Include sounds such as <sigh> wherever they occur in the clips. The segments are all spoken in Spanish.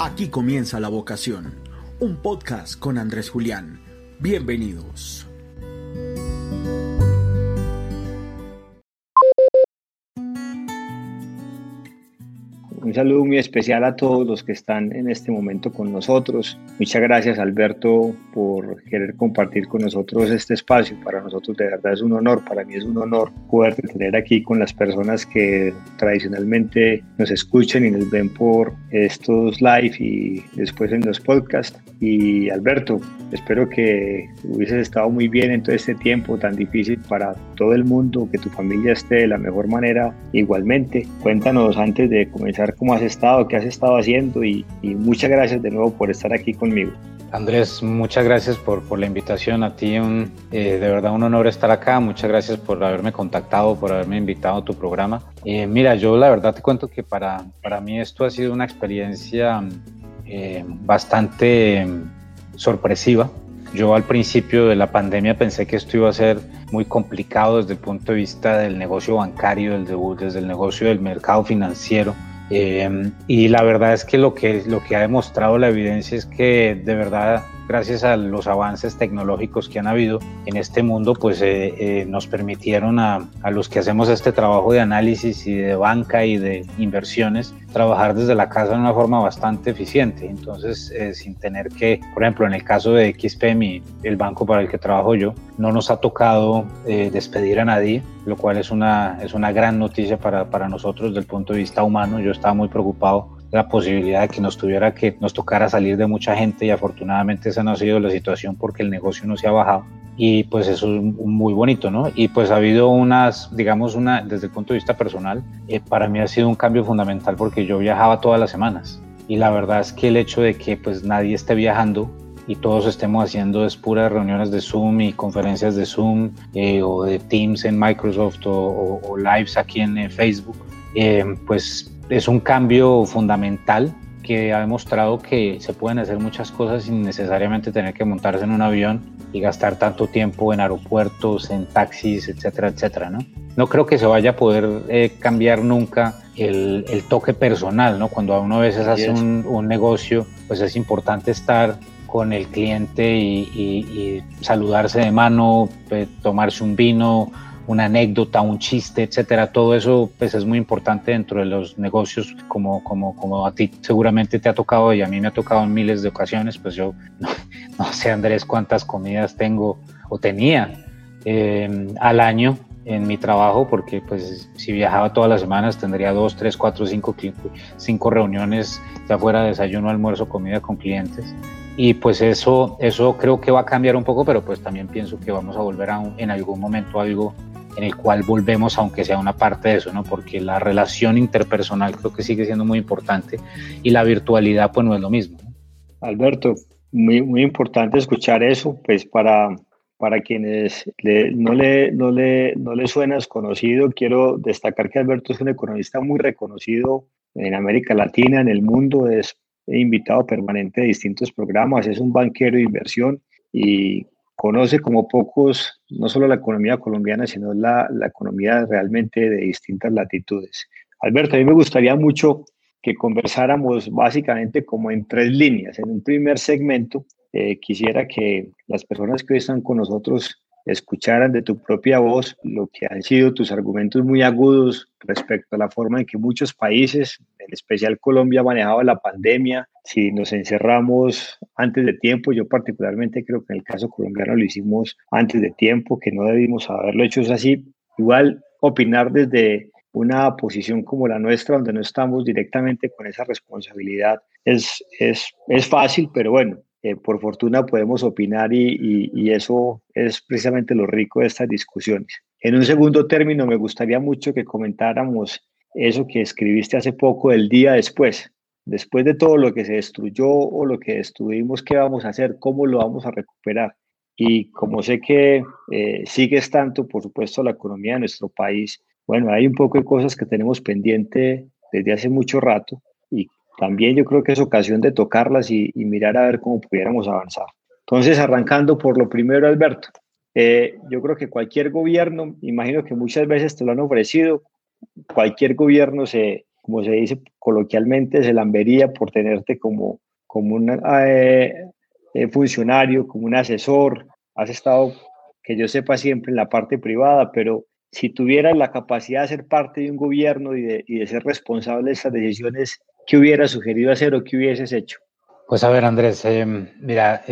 Aquí comienza La Vocación, un podcast con Andrés Julián. Bienvenidos. Saludo muy especial a todos los que están en este momento con nosotros. Muchas gracias Alberto por querer compartir con nosotros este espacio. Para nosotros de verdad es un honor, para mí es un honor poder tener aquí con las personas que tradicionalmente nos escuchan y nos ven por estos live y después en los podcasts. Y Alberto, espero que hubieses estado muy bien en todo este tiempo tan difícil para todo el mundo, que tu familia esté de la mejor manera igualmente. Cuéntanos antes de comenzar cómo has estado, qué has estado haciendo y, muchas gracias de nuevo por estar aquí conmigo. Andrés, muchas gracias por, por la invitación. A ti, un, eh, de verdad, un honor estar acá. Muchas gracias por haberme contactado, por haberme invitado a tu programa. Eh, mira, yo la verdad te cuento que para, para mí esto ha sido una experiencia eh, bastante sorpresiva. Yo al principio de la pandemia pensé que esto iba a ser muy complicado desde el punto de vista del negocio bancario, desde el negocio del mercado financiero. Em, y la verdad es que lo, que lo que ha demostrado la evidencia es que de verdad gracias a los avances tecnológicos que han habido en este mundo, pues eh, eh, nos permitieron a, a, los que hacemos este trabajo de análisis y de banca y de inversiones trabajar desde la casa de una forma bastante eficiente. Entonces, eh, sin tener que, por ejemplo, en el caso de XPM, el banco para el que trabajo yo, no nos ha tocado despedir a nadie, lo cual es una, es una gran noticia para, para nosotros desde el punto de vista humano. Yo estaba muy preocupado la posibilidad de que nos tuviera que nos tocara salir de mucha gente y afortunadamente esa no ha sido la situación porque el negocio no se ha bajado y pues eso es muy bonito, ¿no? Y pues ha habido unas, digamos, una, desde el punto de vista personal, eh, para mí ha sido un cambio fundamental porque yo viajaba todas las semanas y la verdad es que el hecho de que pues nadie esté viajando y todos estemos haciendo es puras reuniones de Zoom y conferencias de Zoom eh, o de Teams en Microsoft o, o, lives aquí en eh, Facebook, pues es un cambio fundamental que ha demostrado que se pueden hacer muchas cosas sin necesariamente tener que montarse en un avión y gastar tanto tiempo en aeropuertos, en taxis, etcétera, etcétera, ¿no? No creo que se vaya a poder eh, cambiar nunca el, toque personal, ¿no? Cuando uno a veces hace un, negocio, pues es importante estar con el cliente y, saludarse de mano, eh, tomarse un vino, una anécdota, un chiste, etcétera. Todo eso pues, es muy importante dentro de los negocios, como, como, como a ti seguramente te ha tocado y a mí me ha tocado en miles de ocasiones. Pues yo <laughs> no, sé, Andrés, cuántas comidas tengo o tenía em, al año en mi trabajo, porque pues si viajaba todas las semanas tendría dos, tres, cuatro, cinco, cinco reuniones, ya fuera desayuno, almuerzo, comida con clientes. Y pues eso, eso creo que va a cambiar un poco, pero pues también pienso que vamos a volver a en algún momento a algo en el cual volvemos, aunque sea una parte de eso, ¿no? Porque la relación interpersonal creo que sigue siendo muy importante y la virtualidad pues no es lo mismo. Alberto, muy, muy importante escuchar eso, pues para, para quienes no, le, no, le, no le suena desconocido, quiero destacar que Alberto es un economista muy reconocido en América Latina, en el mundo, es invitado permanente a distintos programas, es un banquero de inversión y conoce como pocos no solo la economía colombiana, sino la, la, economía realmente de distintas latitudes. Alberto, a mí me gustaría mucho que conversáramos básicamente como en tres líneas. En un primer segmento, eh, quisiera que las personas que hoy están con nosotros escucharan de tu propia voz lo que han sido tus argumentos muy agudos respecto a la forma en que muchos países, en especial Colombia, ha manejado la pandemia. Si nos encerramos antes de tiempo, yo particularmente creo que en el caso colombiano lo hicimos antes de tiempo, que no debimos haberlo hecho así. Igual opinar desde una posición como la nuestra, donde no estamos directamente con esa responsabilidad, es, es, es fácil, pero bueno, eh, por fortuna podemos opinar y, eso es precisamente lo rico de estas discusiones. En un segundo término, me gustaría mucho que comentáramos eso que escribiste hace poco, el día después. Después de todo lo que se destruyó o lo que destruimos, ¿qué vamos a hacer? ¿Cómo lo vamos a recuperar? Y como sé que eh, sigues tanto, por supuesto, la economía de nuestro país, bueno, hay un poco de cosas que tenemos pendiente desde hace mucho rato y también yo creo que es ocasión de tocarlas y, mirar a ver cómo pudiéramos avanzar. Entonces, arrancando por lo primero, Alberto, eh, yo creo que cualquier gobierno, imagino que muchas veces te lo han ofrecido, cualquier gobierno se, como se dice coloquialmente, se lambería por tenerte como, como un eh, eh, funcionario, como un asesor. Has estado, que yo sepa, siempre en la parte privada, pero si tuvieras la capacidad de ser parte de un gobierno y de, y de ser responsable de esas decisiones, ¿qué hubieras sugerido hacer o qué hubieses hecho? Pues a ver, Andrés, eh, mira,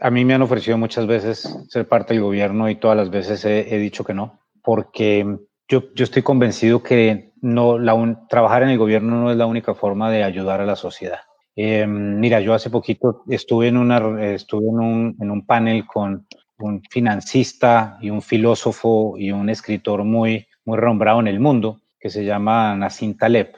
a mí me han ofrecido muchas veces ser parte del gobierno y todas las veces he, he dicho que no, porque yo, yo estoy convencido que no, la trabajar en el gobierno no es la única forma de ayudar a la sociedad. Eh, mira, yo hace poquito estuve en, una, estuve en, un, en un panel con un financista y un filósofo y un escritor muy, muy renombrado en el mundo que se llama Nassim Taleb,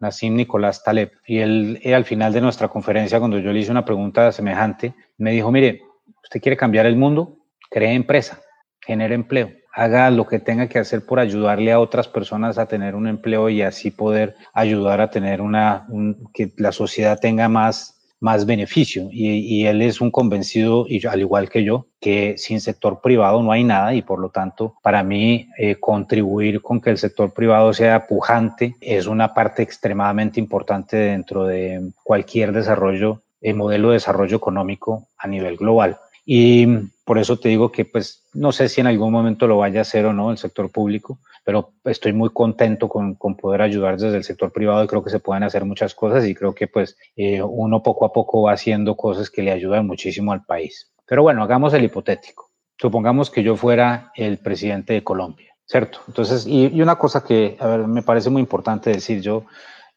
Nassim Nicolás Taleb. Y él, al final de nuestra conferencia, cuando yo le hice una pregunta semejante, me dijo, mire, ¿usted quiere cambiar el mundo? Cree empresa, genere empleo haga lo que tenga que hacer por ayudarle a otras personas a tener un empleo y así poder ayudar a tener una, que la sociedad tenga más, más beneficio. Y, él es un convencido, y al igual que yo, que sin sector privado no hay nada y por lo tanto, para mí, eh, contribuir con que el sector privado sea pujante es una parte extremadamente importante dentro de cualquier desarrollo, eh, modelo de desarrollo económico a nivel global. Y por eso te digo que pues no sé si en algún momento lo vaya a hacer o no el sector público, pero estoy muy contento con, con poder ayudar desde el sector privado y creo que se pueden hacer muchas cosas y creo que pues eh, uno poco a poco va haciendo cosas que le ayudan muchísimo al país. Pero bueno, hagamos el hipotético. Supongamos que yo fuera el presidente de Colombia, ¿cierto? Entonces, y, y una cosa que a ver, me parece muy importante decir, yo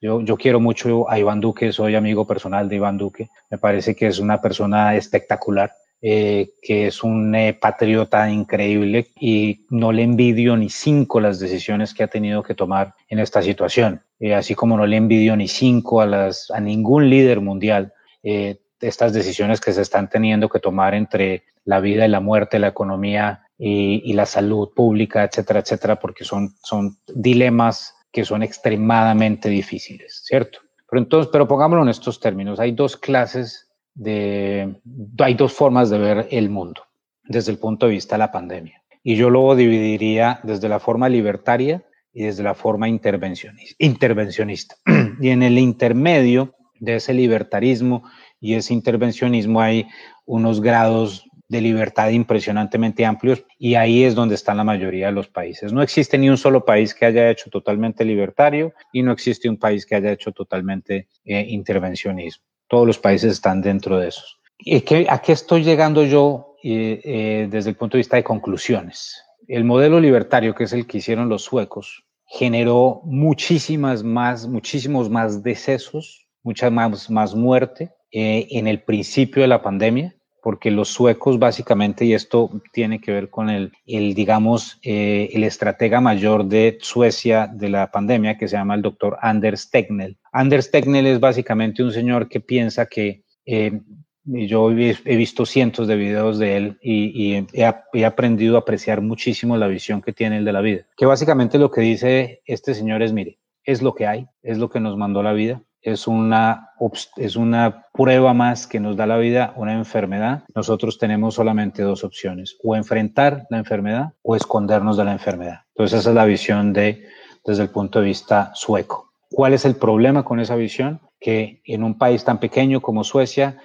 yo, yo quiero mucho a Iván Duque, soy amigo personal de Iván Duque, me parece que es una persona espectacular. Eh, que es un eh, patriota increíble y no le envidio ni cinco las decisiones que ha tenido que tomar en esta situación, eh, así como no le envidio ni cinco a, las, a ningún líder mundial estas decisiones que se están teniendo que tomar entre la vida y la muerte, la economía y, y la salud pública, etcétera, etcétera, porque son, son dilemas que son extremadamente difíciles, ¿cierto? Pero entonces, pero pongámoslo en estos términos, hay dos clases hay dos formas de ver el mundo desde el punto de vista de la pandemia. Y yo lo dividiría desde la forma libertaria y desde la forma intervencionista. <clears throat> Y en el intermedio de ese libertarismo y ese intervencionismo hay unos grados de libertad impresionantemente amplios y ahí es donde están la mayoría de los países. No existe ni un solo país que haya hecho totalmente libertario y no existe un país que haya hecho totalmente eh, intervencionismo. Todos los países están dentro de esos. ¿Y qué, ¿A qué estoy llegando yo eh, eh, desde el punto de vista de conclusiones? El modelo libertario, que es el que hicieron los suecos, generó muchísimas más, muchísimos más decesos, mucha más, más muerte eh, en el principio de la pandemia, porque los suecos básicamente, y esto tiene que ver con el, el digamos, el estratega mayor de Suecia de la pandemia, que se llama el doctor Anders Tegnell, Anders Tegnell es básicamente un señor que piensa que eh, yo he visto cientos de videos de él y, he, aprendido a apreciar muchísimo la visión que tiene él de la vida. Que básicamente lo que dice este señor es, mire, es lo que hay, es lo que nos mandó la vida, es una, es una prueba más que nos da la vida, una enfermedad. Nosotros tenemos solamente dos opciones, o enfrentar la enfermedad o escondernos de la enfermedad. Entonces esa es la visión de, desde el punto de vista sueco. ¿Cuál es el problema con esa visión? Que en un país tan pequeño como Suecia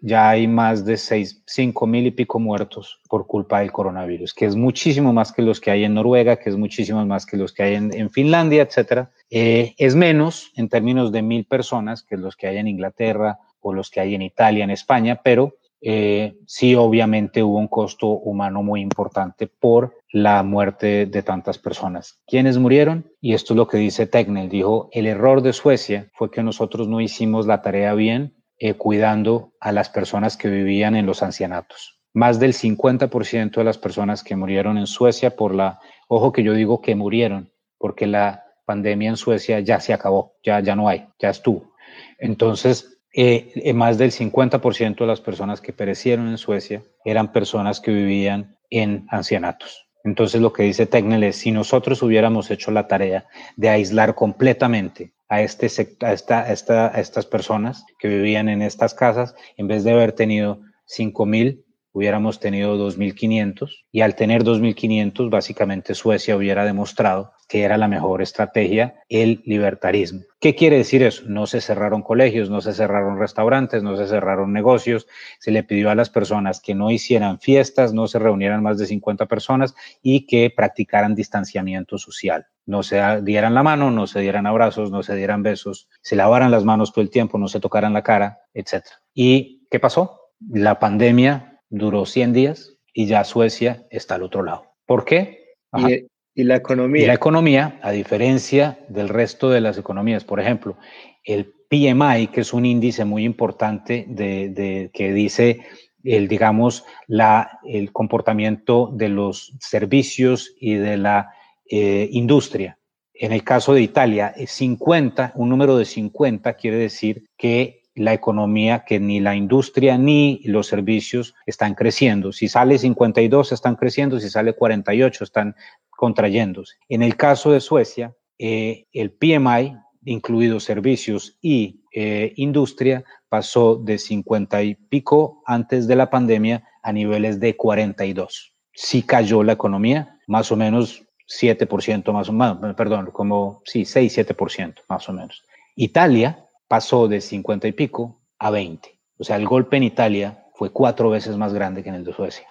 ya hay más de seis, cinco mil y pico muertos por culpa del coronavirus, que es muchísimo más que los que hay en Noruega, que es muchísimo más que los que hay en, Finlandia, etcétera. Eh, es menos en términos de mil personas que los que hay en Inglaterra o los que hay en Italia, en España, pero eh, sí obviamente hubo un costo humano muy importante por la muerte de tantas personas. ¿Quiénes murieron? Y esto es lo que dice Tegnell. Dijo, el error de Suecia fue que nosotros no hicimos la tarea bien eh, cuidando a las personas que vivían en los ancianatos. Más del 50% de las personas que murieron en Suecia por la, ojo que yo digo que murieron, porque la pandemia en Suecia ya se acabó, ya, ya no hay, ya estuvo. Entonces, eh, más del 50% de las personas que perecieron en Suecia eran personas que vivían en ancianatos. Entonces lo que dice Tegnell es, si nosotros hubiéramos hecho la tarea de aislar completamente a, este, a estas personas que vivían en estas casas, en vez de haber tenido 5.000, hubiéramos tenido 2.500 y al tener 2.500, básicamente Suecia hubiera demostrado que era la mejor estrategia, el libertarismo. ¿Qué quiere decir eso? No se cerraron colegios, no se cerraron restaurantes, no se cerraron negocios, se le pidió a las personas que no hicieran fiestas, no se reunieran más de 50 personas y que practicaran distanciamiento social. No se dieran la mano, no se dieran abrazos, no se dieran besos, se lavaran las manos todo el tiempo, no se tocaran la cara, etc. ¿Y qué pasó? La pandemia duró 100 días y ya Suecia está al otro lado. ¿Por qué? ¿Y, la economía? Y la economía, a diferencia del resto de las economías, por ejemplo, el PMI, que es un índice muy importante de, que dice el, digamos, la, el comportamiento de los servicios y de la eh, industria. En el caso de Italia, 50, un número de 50 quiere decir que la economía, que ni la industria ni los servicios están creciendo. Si sale 52 están creciendo, si sale 48 están contrayéndose. En el caso de Suecia, eh, el PMI, incluidos servicios y eh, industria, pasó de 50 y pico antes de la pandemia a niveles de 42. Sí cayó la economía, más o menos 7% más o menos, perdón, como sí, 6, 7% más o menos. Italia pasó de 50 y pico a 20. O sea, el golpe en Italia fue cuatro veces más grande que en el de Suecia.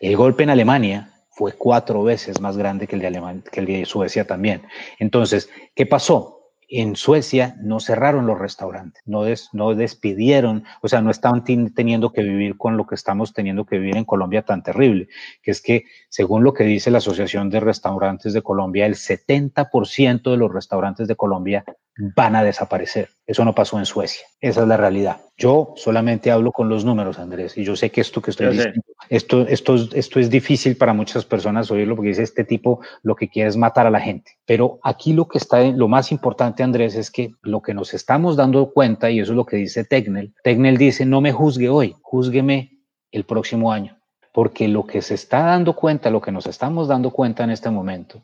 El golpe en Alemania fue cuatro veces más grande que el de, que el de Suecia también. Entonces, ¿qué pasó? En Suecia no cerraron los restaurantes, no, no despidieron, o sea, no estaban teniendo que vivir con lo que estamos teniendo que vivir en Colombia tan terrible, que es que, según lo que dice la Asociación de Restaurantes de Colombia, el 70% de los restaurantes de Colombia van a desaparecer. Eso no pasó en Suecia. Esa es la realidad. Yo solamente hablo con los números, Andrés, y yo sé que esto que estoy diciendo, esto, esto, esto es difícil para muchas personas oírlo porque dice este tipo lo que quiere es matar a la gente. Pero aquí lo que está, lo más importante, Andrés, es que lo que nos estamos dando cuenta, y eso es lo que dice Tegnell, Tegnell dice, no me juzgue hoy, júzgueme el próximo año. Porque lo que se está dando cuenta, lo que nos estamos dando cuenta en este momento,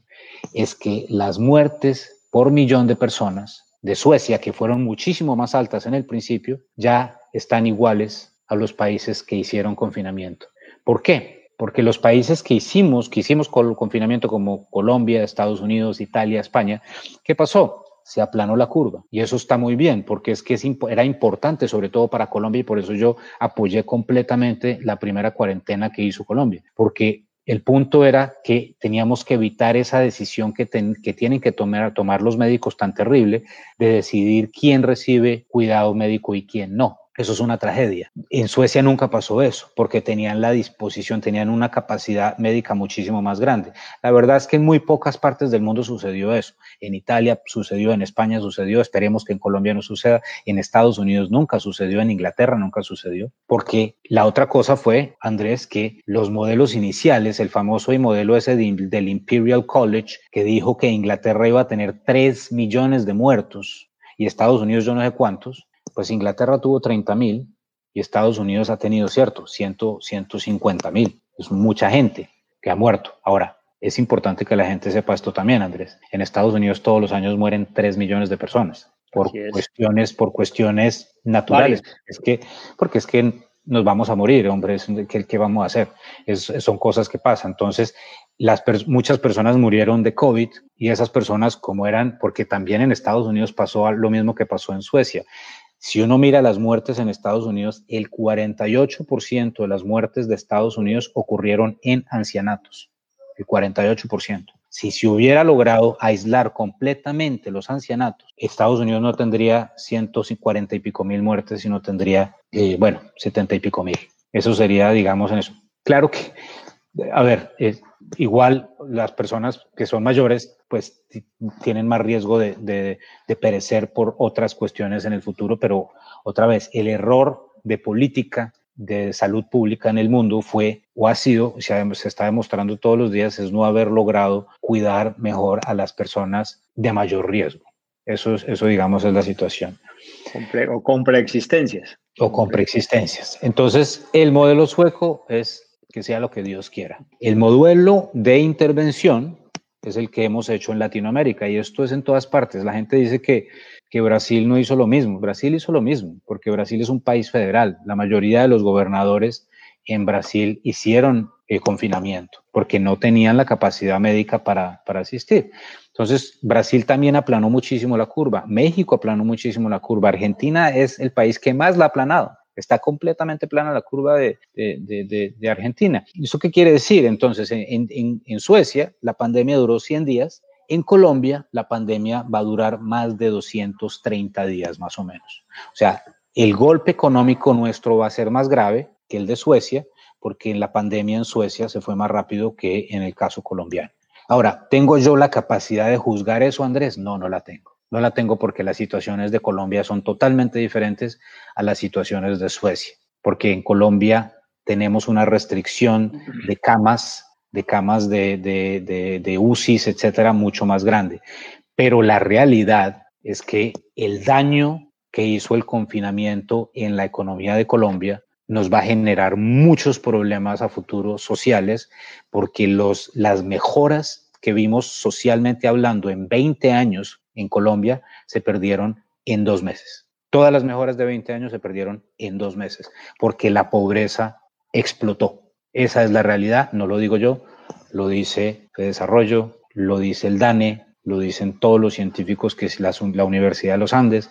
es que las muertes por millón de personas de Suecia, que fueron muchísimo más altas en el principio, ya están iguales a los países que hicieron confinamiento. ¿Por qué? Porque los países que hicimos, que hicimos con confinamiento como Colombia, Estados Unidos, Italia, España, ¿qué pasó? Se aplanó la curva. Y eso está muy bien, porque es que era importante, sobre todo para Colombia, y por eso yo apoyé completamente la primera cuarentena que hizo Colombia, porque el punto era que teníamos que evitar esa decisión que, tienen que tomar, tomar los médicos tan terrible de decidir quién recibe cuidado médico y quién no. Eso es una tragedia. En Suecia nunca pasó eso, porque tenían la disposición, tenían una capacidad médica muchísimo más grande. La verdad es que en muy pocas partes del mundo sucedió eso. En Italia sucedió, en España sucedió, esperemos que en Colombia no suceda, en Estados Unidos nunca sucedió, en Inglaterra nunca sucedió, porque la otra cosa fue, Andrés, que los modelos iniciales, el famoso modelo ese del Imperial College, que dijo que Inglaterra iba a tener 3 millones de muertos y Estados Unidos yo no sé cuántos, pues Inglaterra tuvo 30 mil y Estados Unidos ha tenido, cierto, 100, 150 mil. Es mucha gente que ha muerto. Ahora, es importante que la gente sepa esto también, Andrés. En Estados Unidos todos los años mueren 3 millones de personas por cuestiones, por cuestiones naturales. Es que, porque es que nos vamos a morir, hombre, ¿qué, qué vamos a hacer? son cosas que pasan. Entonces, las muchas personas murieron de COVID y esas personas como eran, porque también en Estados Unidos pasó lo mismo que pasó en Suecia. Si uno mira las muertes en Estados Unidos, el 48% de las muertes de Estados Unidos ocurrieron en ancianatos. El 48%. Si se hubiera logrado aislar completamente los ancianatos, Estados Unidos no tendría 140 y pico mil muertes, sino tendría, eh, bueno, 70 y pico mil. Eso sería, digamos, en eso. Claro que, a ver, eh, igual las personas que son mayores pues tienen más riesgo de, perecer por otras cuestiones en el futuro, pero otra vez, el error de política de salud pública en el mundo fue o ha sido, se, se está demostrando todos los días, es no haber logrado cuidar mejor a las personas de mayor riesgo. Eso, eso digamos, es la situación. o con preexistencias. O con preexistencias. Entonces, el modelo sueco es que sea lo que Dios quiera. El modelo de intervención es el que hemos hecho en Latinoamérica y esto es en todas partes. La gente dice que, que Brasil no hizo lo mismo. Brasil hizo lo mismo porque Brasil es un país federal. La mayoría de los gobernadores en Brasil hicieron eh, confinamiento porque no tenían la capacidad médica para, para asistir. Entonces, Brasil también aplanó muchísimo la curva, México aplanó muchísimo la curva, Argentina es el país que más la ha aplanado. Está completamente plana la curva de, Argentina. ¿Eso qué quiere decir? Entonces, en, en, en Suecia la pandemia duró 100 días, en Colombia, la pandemia va a durar más de 230 días, más o menos. O sea, el golpe económico nuestro va a ser más grave que el de Suecia, porque en la pandemia en Suecia se fue más rápido que en el caso colombiano. Ahora, ¿tengo yo la capacidad de juzgar eso, Andrés? No, no la tengo. No la tengo porque las situaciones de Colombia son totalmente diferentes a las situaciones de Suecia, porque en Colombia tenemos una restricción de camas de camas de, de, de, UCIs, etcétera, mucho más grande. Pero la realidad es que el daño que hizo el confinamiento en la economía de Colombia nos va a generar muchos problemas a futuro sociales porque los, las mejoras que vimos socialmente hablando en 20 años en Colombia se perdieron en dos meses. Todas las mejoras de 20 años se perdieron en dos meses porque la pobreza explotó. Esa es la realidad, no lo digo yo, lo dice el Desarrollo, lo dice el DANE, lo dicen todos los científicos que es la, la, Universidad de los Andes.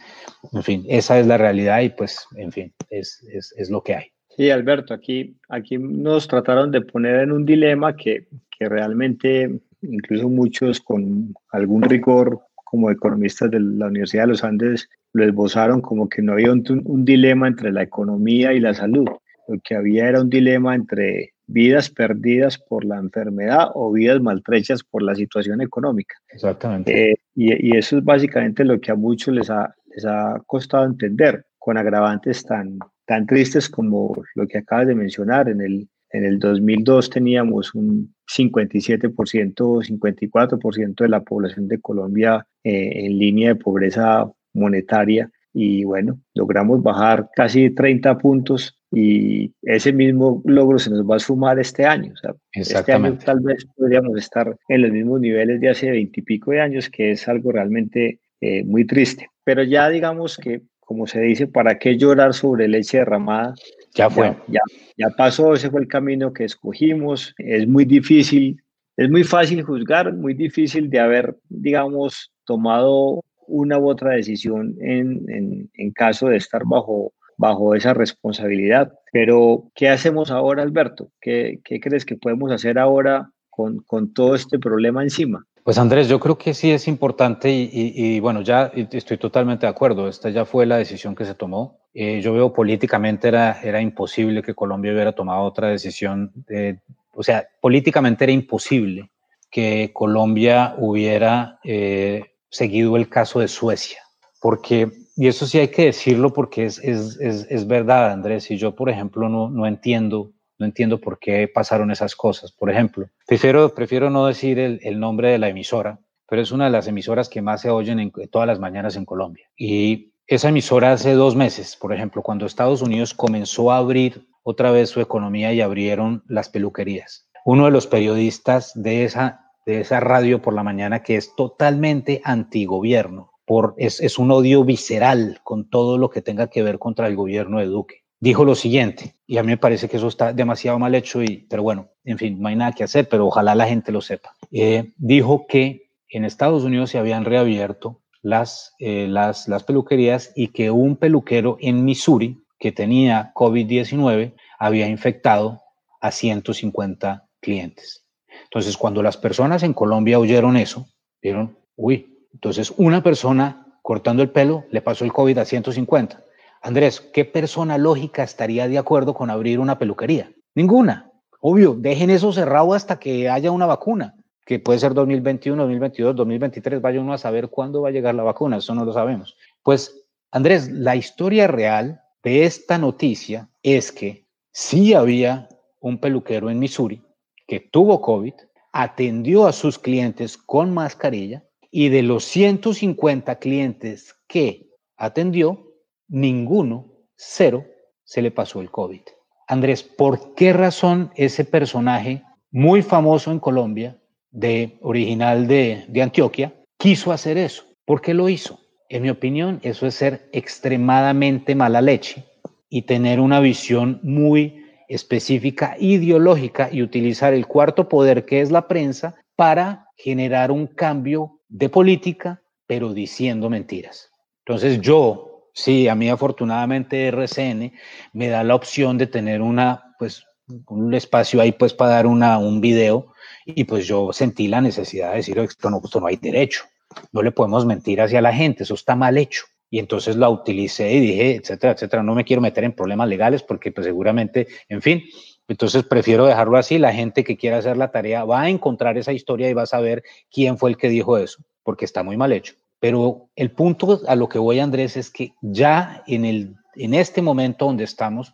En fin, esa es la realidad y pues, en fin, es, es, es, lo que hay. Sí, Alberto, aquí, aquí nos trataron de poner en un dilema que, que realmente incluso muchos con algún rigor como economistas de la Universidad de los Andes lo esbozaron como que no había un, un dilema entre la economía y la salud. Lo que había era un dilema entre vidas perdidas por la enfermedad o vidas maltrechas por la situación económica. Exactamente. Eh, y, eso es básicamente lo que a muchos les ha, les ha costado entender, con agravantes tan, tan tristes como lo que acabas de mencionar. En el, en el 2002 teníamos un 57%, 54% de la población de Colombia eh, en línea de pobreza monetaria y bueno, logramos bajar casi 30 puntos y ese mismo logro se nos va a sumar este año. O sea, este año tal vez podríamos estar en los mismos niveles de hace veintipico de años, que es algo realmente eh, muy triste. Pero ya digamos que, como se dice, ¿para qué llorar sobre leche derramada? Ya fue. Ya, ya, pasó, ese fue el camino que escogimos. Es muy difícil, es muy fácil juzgar, muy difícil de haber, digamos, tomado una u otra decisión en, en, en caso de estar bajo bajo esa responsabilidad. Pero, ¿qué hacemos ahora, Alberto? ¿Qué, qué crees que podemos hacer ahora con, con, todo este problema encima? Pues Andrés, yo creo que sí es importante y, y, bueno, ya estoy totalmente de acuerdo. Esta ya fue la decisión que se tomó. Eh, yo veo políticamente era, era imposible que Colombia hubiera tomado otra decisión. De, o sea, políticamente era imposible que Colombia hubiera eh, seguido el caso de Suecia, porque y eso sí hay que decirlo porque es, es, es, es verdad, Andrés. Y yo, por ejemplo, no, no, entiendo, no entiendo por qué pasaron esas cosas. Por ejemplo, prefiero, prefiero no decir el, el nombre de la emisora, pero es una de las emisoras que más se oyen en, todas las mañanas en Colombia. Y esa emisora hace dos meses, por ejemplo, cuando Estados Unidos comenzó a abrir otra vez su economía y abrieron las peluquerías. Uno de los periodistas de esa, de esa radio por la mañana que es totalmente antigobierno, por, es, es un odio visceral con todo lo que tenga que ver contra el gobierno de Duque. Dijo lo siguiente, y a mí me parece que eso está demasiado mal hecho, y, pero bueno, en fin, no hay nada que hacer, pero ojalá la gente lo sepa. Eh, dijo que en Estados Unidos se habían reabierto las, eh, las, las peluquerías y que un peluquero en Missouri que tenía COVID-19 había infectado a 150 clientes. Entonces, cuando las personas en Colombia oyeron eso, vieron, uy, entonces, una persona cortando el pelo le pasó el COVID a 150. Andrés, ¿qué persona lógica estaría de acuerdo con abrir una peluquería? Ninguna. Obvio, dejen eso cerrado hasta que haya una vacuna, que puede ser 2021, 2022, 2023, vaya uno a saber cuándo va a llegar la vacuna, eso no lo sabemos. Pues, Andrés, la historia real de esta noticia es que sí había un peluquero en Missouri que tuvo COVID, atendió a sus clientes con mascarilla y de los 150 clientes que atendió, ninguno, cero, se le pasó el COVID. Andrés, ¿por qué razón ese personaje muy famoso en Colombia, de original de, de Antioquia, quiso hacer eso? ¿Por qué lo hizo? En mi opinión, eso es ser extremadamente mala leche y tener una visión muy específica ideológica y utilizar el cuarto poder que es la prensa para generar un cambio de política, pero diciendo mentiras. Entonces yo, sí, a mí afortunadamente RCN me da la opción de tener una, pues, un espacio ahí pues para dar una, un video y pues yo sentí la necesidad de decir, esto no, no hay derecho, no le podemos mentir hacia la gente, eso está mal hecho. Y entonces la utilicé y dije, etcétera, etcétera, no me quiero meter en problemas legales porque pues seguramente, en fin, entonces prefiero dejarlo así, la gente que quiera hacer la tarea va a encontrar esa historia y va a saber quién fue el que dijo eso, porque está muy mal hecho. Pero el punto a lo que voy, Andrés, es que ya en, el, en este momento donde estamos,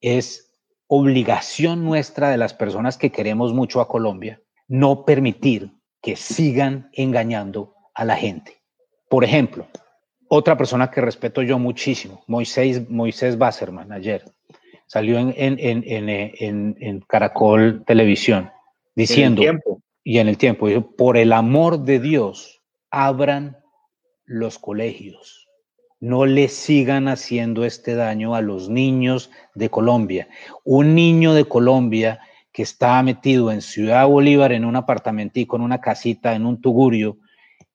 es obligación nuestra de las personas que queremos mucho a Colombia no permitir que sigan engañando a la gente. Por ejemplo, otra persona que respeto yo muchísimo, Moisés, Moisés Basserman, ayer, salió en, en, en, en Caracol Televisión diciendo, y en el tiempo, por el amor de Dios, abran los colegios. No le sigan haciendo este daño a los niños de Colombia. Un niño de Colombia que está metido en Ciudad Bolívar en un apartamentico, en una casita, en un tugurio,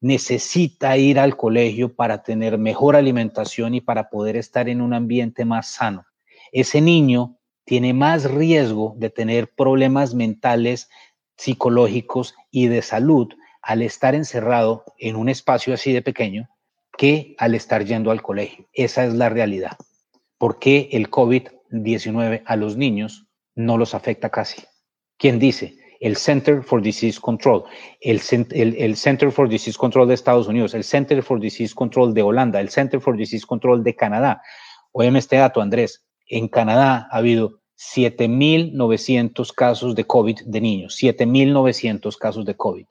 necesita ir al colegio para tener mejor alimentación y para poder estar en un ambiente más sano. Ese niño tiene más riesgo de tener problemas mentales, psicológicos y de salud al estar encerrado en un espacio así de pequeño que al estar yendo al colegio. Esa es la realidad. ¿Por qué el COVID-19 a los niños no los afecta casi? ¿Quién dice? El Center for Disease Control, el, Center for Disease Control de Estados Unidos, el Center for Disease Control de Holanda, el Center for Disease Control de Canadá. Óyeme este dato, Andrés. En Canadá ha habido 7.900 casos de COVID de niños, 7.900 casos de COVID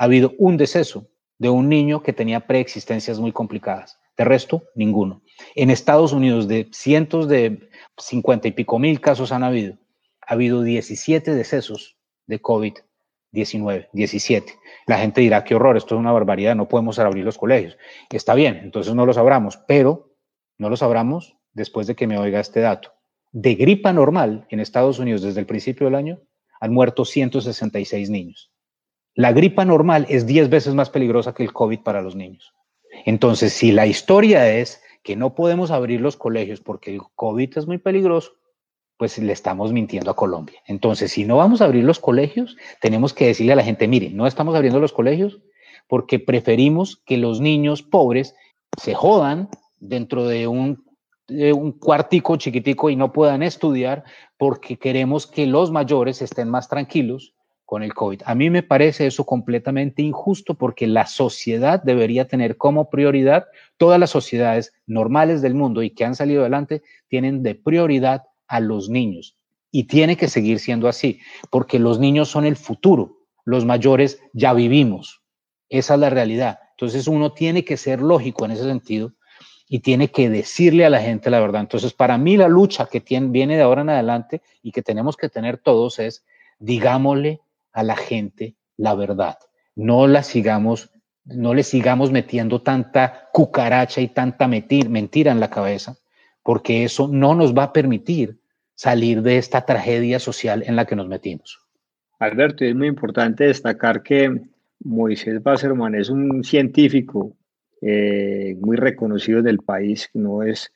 ha habido un deceso de un niño que tenía preexistencias muy complicadas. De resto, ninguno. En Estados Unidos, de cientos de cincuenta y pico mil casos han habido, ha habido 17 decesos de COVID-19, 17. La gente dirá, qué horror, esto es una barbaridad, no podemos abrir los colegios. Está bien, entonces no los abramos, pero no los abramos después de que me oiga este dato. De gripa normal en Estados Unidos desde el principio del año han muerto 166 niños. La gripa normal es 10 veces más peligrosa que el COVID para los niños. Entonces, si la historia es que no podemos abrir los colegios porque el COVID es muy peligroso, pues le estamos mintiendo a Colombia. Entonces, si no vamos a abrir los colegios, tenemos que decirle a la gente, mire, no estamos abriendo los colegios porque preferimos que los niños pobres se jodan dentro de un, de un cuartico chiquitico y no puedan estudiar porque queremos que los mayores estén más tranquilos con el COVID. A mí me parece eso completamente injusto porque la sociedad debería tener como prioridad, todas las sociedades normales del mundo y que han salido adelante tienen de prioridad a los niños. Y tiene que seguir siendo así, porque los niños son el futuro, los mayores ya vivimos. Esa es la realidad. Entonces uno tiene que ser lógico en ese sentido y tiene que decirle a la gente la verdad. Entonces para mí la lucha que tiene, viene de ahora en adelante y que tenemos que tener todos es, digámosle a la gente la verdad. No la sigamos, no le sigamos metiendo tanta cucaracha y tanta mentira en la cabeza, porque eso no nos va a permitir salir de esta tragedia social en la que nos metimos. Alberto, es muy importante destacar que Moisés Basserman es un científico eh, muy reconocido del país, no es,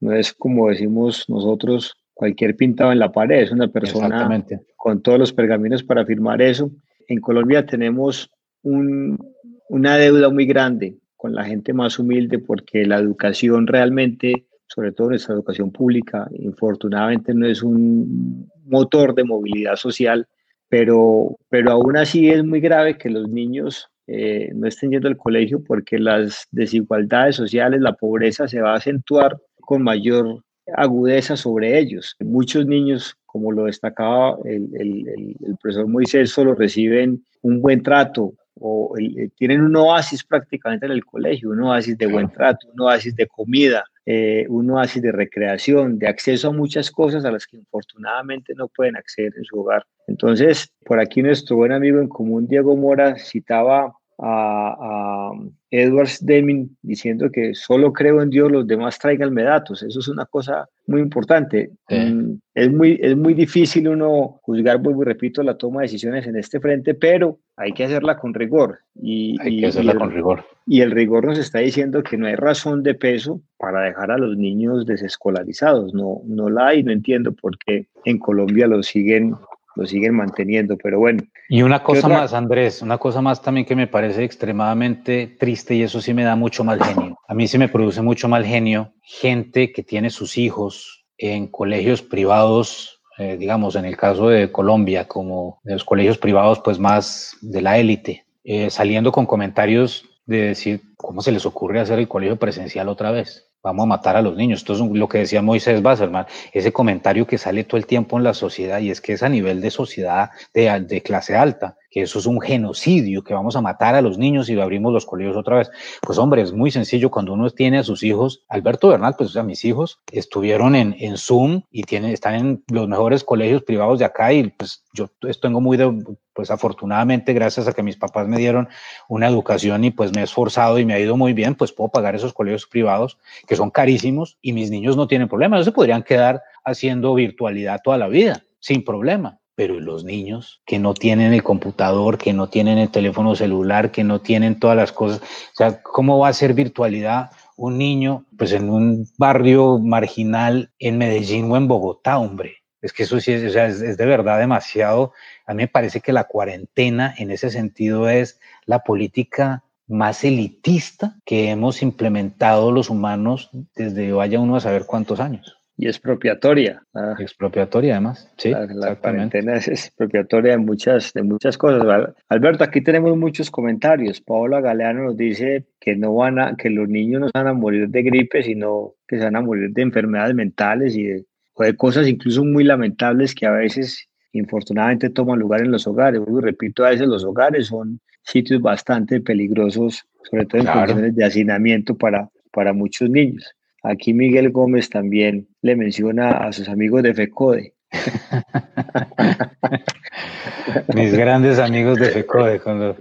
no es como decimos nosotros cualquier pintado en la pared, es una persona con todos los pergaminos para firmar eso. En Colombia tenemos una deuda muy grande con la gente más humilde porque la educación realmente, sobre todo nuestra educación pública, infortunadamente no es un motor de movilidad social, pero, pero aún así es muy grave que los niños eh, no estén yendo al colegio porque las desigualdades sociales, la pobreza se va a acentuar con mayor agudeza sobre ellos. Muchos niños, como lo destacaba el, el, profesor Moisés, solo reciben un buen trato o eh, tienen un oasis prácticamente en el colegio, un oasis de buen trato, un oasis de comida, eh, un oasis de recreación, de acceso a muchas cosas a las que infortunadamente no pueden acceder en su hogar. Entonces, por aquí nuestro buen amigo en común, Diego Mora, citaba a, Edwards Deming diciendo que solo creo en Dios, los demás tráiganme datos. Eso es una cosa muy importante. Mm, es, muy, es muy difícil uno juzgar, vuelvo y repito, la toma de decisiones en este frente, pero hay que hacerla con rigor. Y, hay que hacerla con rigor. Y el rigor nos está diciendo que no hay razón de peso para dejar a los niños desescolarizados. No, no la hay, no entiendo por qué en Colombia lo siguen lo siguen manteniendo, pero bueno. Y una cosa más, Andrés, una cosa más también que me parece extremadamente triste y eso sí me da mucho mal genio. A mí sí me produce mucho mal genio gente que tiene sus hijos en colegios privados, eh, digamos, en el caso de Colombia, como de los colegios privados pues más de la élite, eh, saliendo con comentarios de decir, ¿cómo se les ocurre hacer el colegio presencial otra vez? Vamos a matar a los niños. Esto es lo que decía Moisés Basselman, ese comentario que sale todo el tiempo en la sociedad y es que es a nivel de sociedad de, de, clase alta, eso es un genocidio, que vamos a matar a los niños y abrimos los colegios otra vez. Pues hombre, es muy sencillo cuando uno tiene a sus hijos, Alberto Bernal, pues o mis hijos estuvieron en, en Zoom y tienen, están en los mejores colegios privados de acá y pues yo tengo muy de, pues afortunadamente gracias a que mis papás me dieron una educación y pues me he esforzado y me ha ido muy bien, pues puedo pagar esos colegios privados que son carísimos y mis niños no tienen problema, ellos se podrían quedar haciendo virtualidad toda la vida sin problema. Pero los niños que no tienen el computador, que no tienen el teléfono celular, que no tienen todas las cosas, o sea, ¿cómo va a ser virtualidad un niño pues en un barrio marginal en Medellín o en Bogotá, hombre? Es que eso sí es, o sea, es, de verdad demasiado. A mí me parece que la cuarentena en ese sentido es la política más elitista que hemos implementado los humanos desde vaya uno a saber cuántos años. Y expropiatoria. Ah. expropiatoria además, sí. La, cuarentena es expropiatoria de muchas, de muchas cosas. Alberto, aquí tenemos muchos comentarios. Paola Galeano nos dice que no van a, que los niños no van a morir de gripe, sino que se van a morir de enfermedades mentales y de o de cosas incluso muy lamentables que a veces infortunadamente toman lugar en los hogares. Repito, a veces los hogares son sitios bastante peligrosos, sobre todo en condiciones de hacinamiento para, para muchos niños. Aquí Miguel Gómez también le menciona a sus amigos de FECODE. <laughs> Mis grandes amigos de FECODE, con los,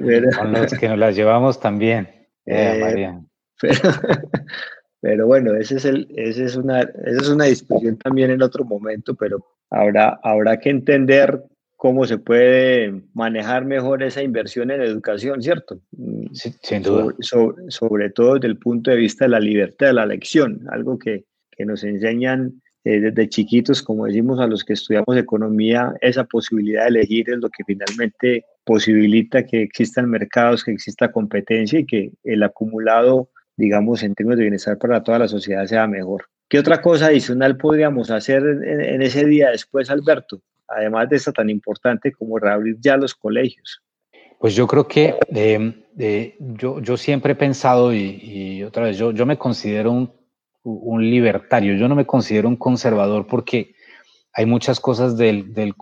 que nos las llevamos también. Eh, María. <laughs> Pero bueno, ese es el, ese es una, esa es una discusión también en otro momento, pero habrá, habrá que entender cómo se puede manejar mejor esa inversión en educación, ¿cierto? Sí, sin duda. Sobre, todo desde el punto de vista de la libertad de la elección, algo que, que nos enseñan eh, desde chiquitos, como decimos a los que estudiamos economía, esa posibilidad de elegir es lo que finalmente posibilita que existan mercados, que exista competencia y que el acumulado digamos, en términos de bienestar para toda la sociedad sea mejor. ¿Qué otra cosa adicional podríamos hacer en, ese día después, Alberto? Además de esta tan importante como reabrir ya los colegios. Pues yo creo que em, yo, yo siempre he pensado, y, otra vez, yo, yo me considero un, libertario, yo no me considero un conservador porque hay muchas cosas del, del,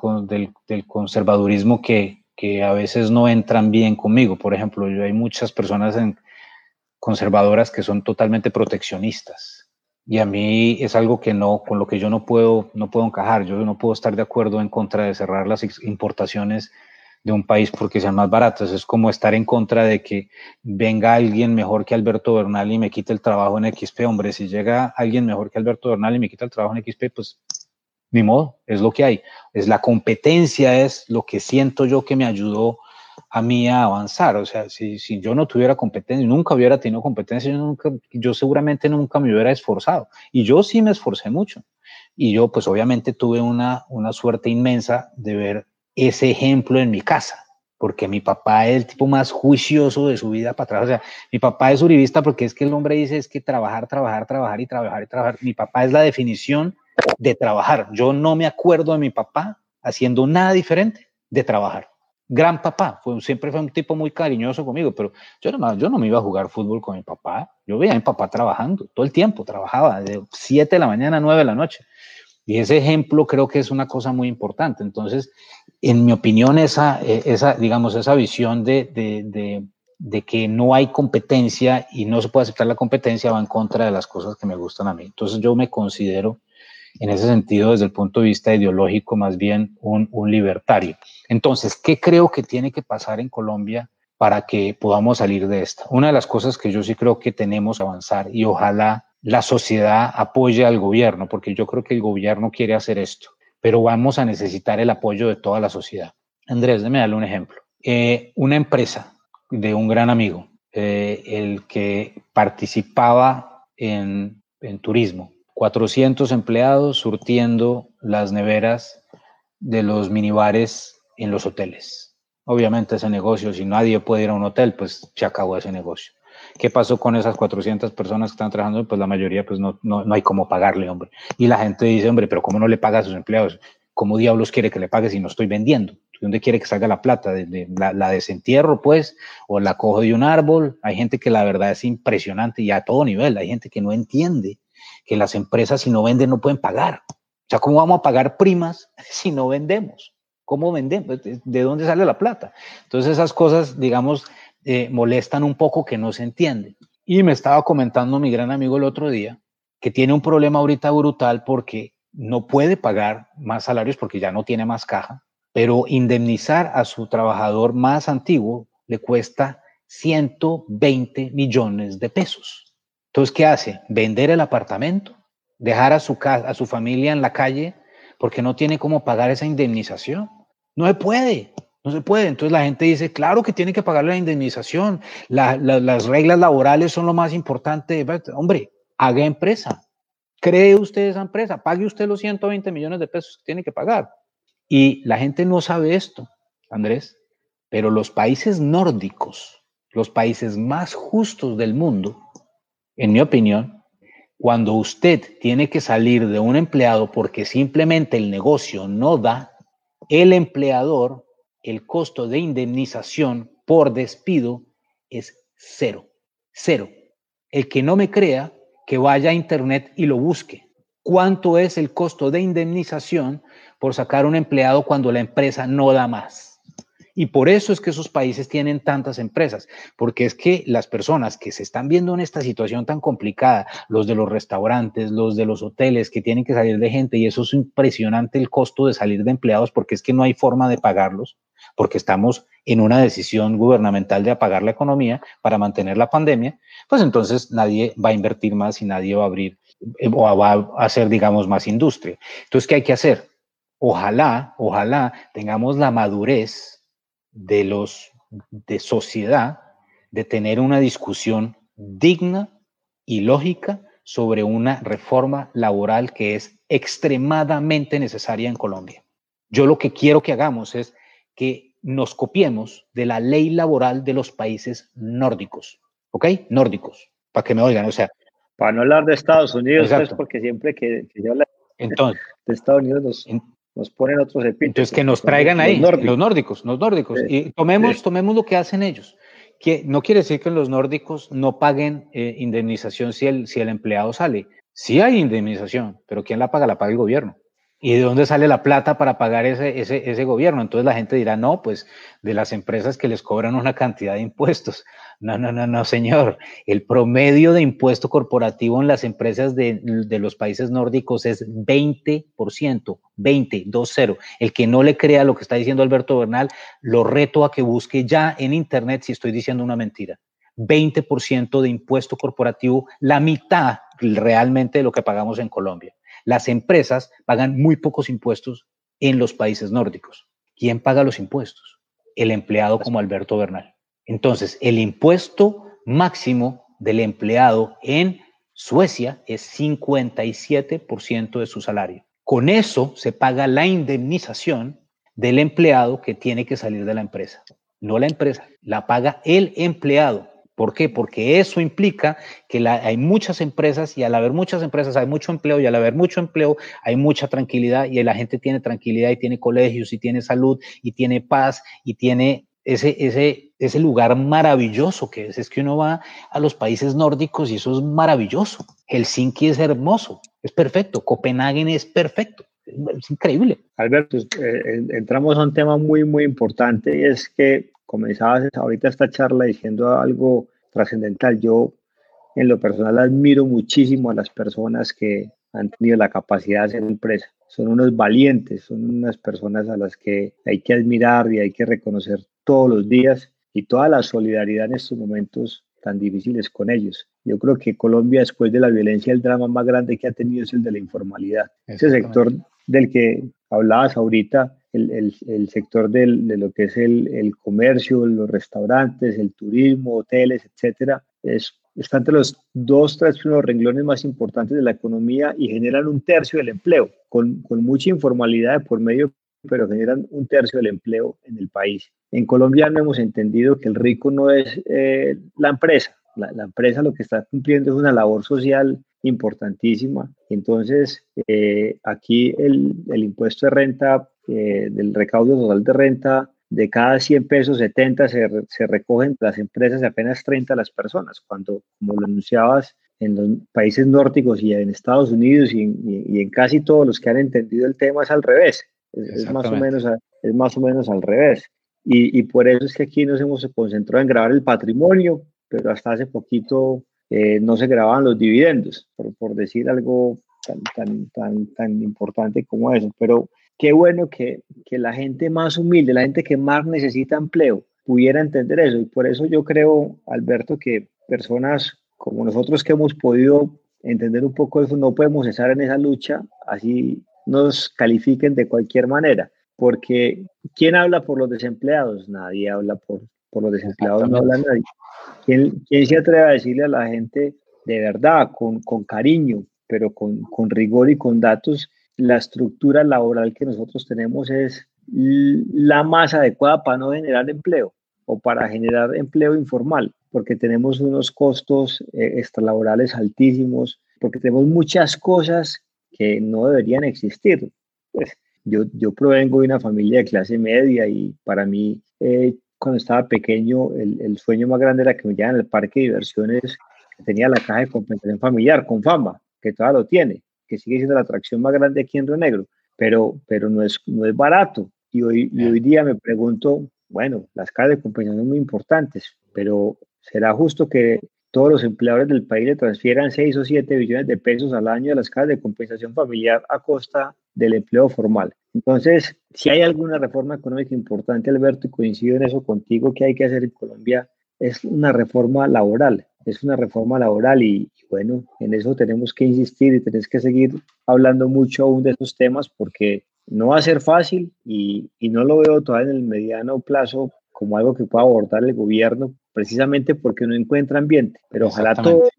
conservadurismo que, que, a veces no entran bien conmigo. Por ejemplo, yo hay muchas personas conservadoras que son totalmente proteccionistas. Y a mí es algo que no, con lo que yo no puedo, no puedo encajar. Yo no puedo estar de acuerdo en contra de cerrar las importaciones de un país porque sean más baratas. Es como estar en contra de que venga alguien mejor que Alberto Bernal y me quite el trabajo en XP. Hombre, si llega alguien mejor que Alberto Bernal y me quita el trabajo en XP, pues ni modo, es lo que hay. Es la competencia, es lo que siento yo que me ayudó a mí a avanzar. O sea, si, si yo no tuviera competencia, nunca hubiera tenido competencia, yo, nunca, yo seguramente nunca me hubiera esforzado. Y yo sí me esforcé mucho. Y yo, pues obviamente tuve una, una suerte inmensa de ver ese ejemplo en mi casa, porque mi papá es el tipo más juicioso de su vida para atrás. O sea, mi papá es uribista porque es que el hombre dice es que trabajar, trabajar, trabajar y trabajar y trabajar. Mi papá es la definición de trabajar. Yo no me acuerdo de mi papá haciendo nada diferente de trabajar gran papá, fue, siempre fue un tipo muy cariñoso conmigo, pero yo no, yo no me iba a jugar fútbol con mi papá. Yo veía a mi papá trabajando todo el tiempo, trabajaba de 7 de la mañana a 9 de la noche. Y ese ejemplo creo que es una cosa muy importante. Entonces, en mi opinión, esa, eh, esa digamos, esa visión de, de, de, de que no hay competencia y no se puede aceptar la competencia va en contra de las cosas que me gustan a mí. Entonces, yo me considero en ese sentido, desde el punto de vista ideológico, más bien un, libertario. Entonces, ¿qué creo que tiene que pasar en Colombia para que podamos salir de esta. Una de las cosas que yo sí creo que tenemos que avanzar y ojalá la sociedad apoye al gobierno, porque yo creo que el gobierno quiere hacer esto, pero vamos a necesitar el apoyo de toda la sociedad. Andrés, déme darle un ejemplo. Eh, una empresa de un gran amigo, eh, el que participaba en turismo, 400 empleados surtiendo las neveras de los minibares en los hoteles. Obviamente ese negocio, si nadie puede ir a un hotel, pues se acabó ese negocio. ¿Qué pasó con esas 400 personas que están trabajando? Pues la mayoría, pues no, no, hay cómo pagarle, hombre. Y la gente dice, hombre, pero ¿cómo no le paga a sus empleados? ¿Cómo diablos quiere que le pague si no estoy vendiendo? ¿Dónde quiere que salga la plata? ¿De, la, la, desentierro, pues? ¿O la cojo de un árbol? Hay gente que la verdad es impresionante y a todo nivel. Hay gente que no entiende que las empresas si no venden no pueden pagar. O sea, ¿cómo vamos a pagar primas <laughs> si no vendemos? ¿Cómo vendemos? ¿De dónde sale la plata? Entonces esas cosas, digamos, eh, molestan un poco que no se entienden. Y me estaba comentando mi gran amigo el otro día que tiene un problema ahorita brutal porque no puede pagar más salarios porque ya no tiene más caja, pero indemnizar a su trabajador más antiguo le cuesta 120 millones de pesos. Entonces, ¿qué hace? Vender el apartamento, dejar a su, a su familia en la calle porque no tiene cómo pagar esa indemnización. No se puede. No se puede. Entonces la gente dice, claro que tiene que pagar la indemnización. las reglas laborales son lo más importante. Hombre, haga empresa. Cree usted esa empresa. Pague usted los 120 millones de pesos que tiene que pagar. Y la gente no sabe esto, Andrés, pero los países nórdicos, los países más justos del mundo, en mi opinión, cuando usted tiene que salir de un empleado porque simplemente el negocio no da, el empleador el costo de indemnización por despido es cero. Cero. El que no me crea, que vaya a internet y lo busque. ¿Cuánto es el costo de indemnización por sacar un empleado cuando la empresa no da más? Y por eso es que esos países tienen tantas empresas, porque es que las personas que se están viendo en esta situación tan complicada, los de los restaurantes, los de los hoteles que tienen que salir de gente, y eso es impresionante el costo de salir de empleados, porque es que no hay forma de pagarlos, porque estamos en una decisión gubernamental de apagar la economía para mantener la pandemia, pues entonces nadie va a invertir más y nadie va a abrir eh, o va a hacer, digamos, más industria. Entonces, ¿qué hay que hacer? Ojalá, ojalá tengamos la madurez de los de sociedad de tener una discusión digna y lógica sobre una reforma laboral que es extremadamente necesaria en Colombia. Yo lo que quiero que hagamos es que nos copiemos de la ley laboral de los países nórdicos, ¿ok? Nórdicos, para que me oigan, o sea. Para no hablar de Estados Unidos, pues, porque siempre que, yo hablo Entonces, de Estados Unidos nos ponen otros Entonces que nos traigan ahí, los nórdicos, los nórdicos, y tomemos, tomemos lo que hacen ellos. Que no quiere decir que los nórdicos no paguen eh, indemnización si el, si el empleado sale. Sí hay indemnización, pero ¿quién la paga? La paga el gobierno. ¿Y de dónde sale la plata para pagar ese, ese, ese gobierno? Entonces la gente dirá, no, pues de las empresas que les cobran una cantidad de impuestos. <laughs> No, no, no, no, señor. El promedio de impuesto corporativo en las empresas de, los países nórdicos es 20%, 20, 2-0. El que no le crea lo que está diciendo Alberto Bernal, lo reto a que busque ya en Internet si estoy diciendo una mentira. 20% de impuesto corporativo, la mitad realmente de lo que pagamos en Colombia. Las empresas pagan muy pocos impuestos en los países nórdicos. ¿Quién paga los impuestos? El empleado como Alberto Bernal. Entonces, el impuesto máximo del empleado en Suecia es 57% de su salario. Con eso se paga la indemnización del empleado que tiene que salir de la empresa. No la empresa, la paga el empleado. ¿Por qué? Porque eso implica que hay muchas empresas y al haber muchas empresas hay mucho empleo y al haber mucho empleo hay mucha tranquilidad y la gente tiene tranquilidad y tiene colegios y tiene salud y tiene paz y tiene ese, ese, ese lugar maravilloso que es. Es que uno va a los países nórdicos y eso es maravilloso. Helsinki es hermoso, es perfecto. Copenhague es perfecto. Es increíble. Alberto, eh, entramos a un tema muy, muy importante y es que comenzabas ahorita esta charla diciendo algo trascendental. Yo, en lo personal, admiro muchísimo a las personas que han tenido la capacidad de hacer empresa. Son unos valientes, son unas personas a las que hay que admirar y hay que reconocer todos los días y toda la solidaridad en estos momentos tan difíciles con ellos. Yo creo que Colombia, después de la violencia, el drama más grande que ha tenido es el de la informalidad. Ese sector del que hablabas ahorita, el, el, sector del, de lo que es el, el, comercio, los restaurantes, el turismo, hoteles, etcétera, es, está entre los dos, tres primeros renglones más importantes de la economía y generan un tercio del empleo, con, con mucha informalidad por medio, pero generan un tercio del empleo en el país. En Colombia no hemos entendido que el rico no es eh, la empresa, la, la, empresa lo que está cumpliendo es una labor social importantísima. Entonces, eh, aquí el, el, impuesto de renta, eh, del recaudo total de renta, de cada 100 pesos, 70 se, se recogen las empresas y apenas 30 las personas, cuando, como lo anunciabas, en los países nórdicos y en Estados Unidos y en, y en casi todos los que han entendido el tema es al revés. Es, es más, o menos, es más o menos al revés. Y, y, por eso es que aquí nos hemos concentrado en grabar el patrimonio, pero hasta hace poquito eh, no se grababan los dividendos, por, por decir algo tan, tan, tan, tan importante como eso. Pero qué bueno que, que la gente más humilde, la gente que más necesita empleo, pudiera entender eso. Y por eso yo creo, Alberto, que personas como nosotros que hemos podido entender un poco eso, no podemos cesar en esa lucha, así nos califiquen de cualquier manera. Porque ¿quién habla por los desempleados? Nadie habla por, por los desempleados, no habla nadie. ¿Quién, ¿Quién, se atreve a decirle a la gente de verdad, con, con cariño, pero con, con, rigor y con datos, la estructura laboral que nosotros tenemos es la más adecuada para no generar empleo o para generar empleo informal, porque tenemos unos costos eh, extralaborales altísimos, porque tenemos muchas cosas que no deberían existir. Pues yo, yo provengo de una familia de clase media y para mí eh, cuando estaba pequeño, el, sueño más grande era que me llevaran al parque de diversiones que tenía la caja de compensación familiar con fama, que todavía lo tiene, que sigue siendo la atracción más grande aquí en Río Negro, pero, pero no, es, no es barato. Y hoy, y hoy día me pregunto, bueno, las cajas de compensación son muy importantes, pero ¿será justo que todos los empleadores del país le transfieran 6 o 7 billones de pesos al año a las cajas de compensación familiar a costa del empleo formal. Entonces, si hay alguna reforma económica importante, Alberto, y coincido en eso contigo, que hay que hacer en Colombia, es una reforma laboral, es una reforma laboral y, y bueno, en eso tenemos que insistir y tenés que seguir hablando mucho aún de esos temas porque no va a ser fácil y, y no lo veo todavía en el mediano plazo como algo que pueda abordar el gobierno, precisamente porque no encuentra ambiente. Pero ojalá todos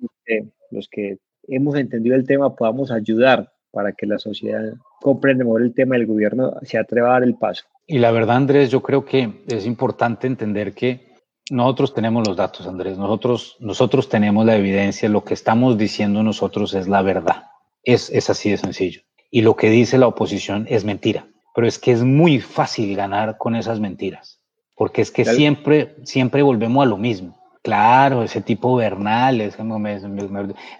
los que hemos entendido el tema podamos ayudar para que la sociedad comprenda mejor el tema del gobierno se atreva a dar el paso. Y la verdad, Andrés, yo creo que es importante entender que nosotros tenemos los datos, Andrés, nosotros, nosotros tenemos la evidencia, lo que estamos diciendo nosotros es la verdad, es, es así de sencillo. Y lo que dice la oposición es mentira, pero es que es muy fácil ganar con esas mentiras. Porque es que siempre, siempre volvemos a lo mismo. Claro, ese tipo Bernal, es,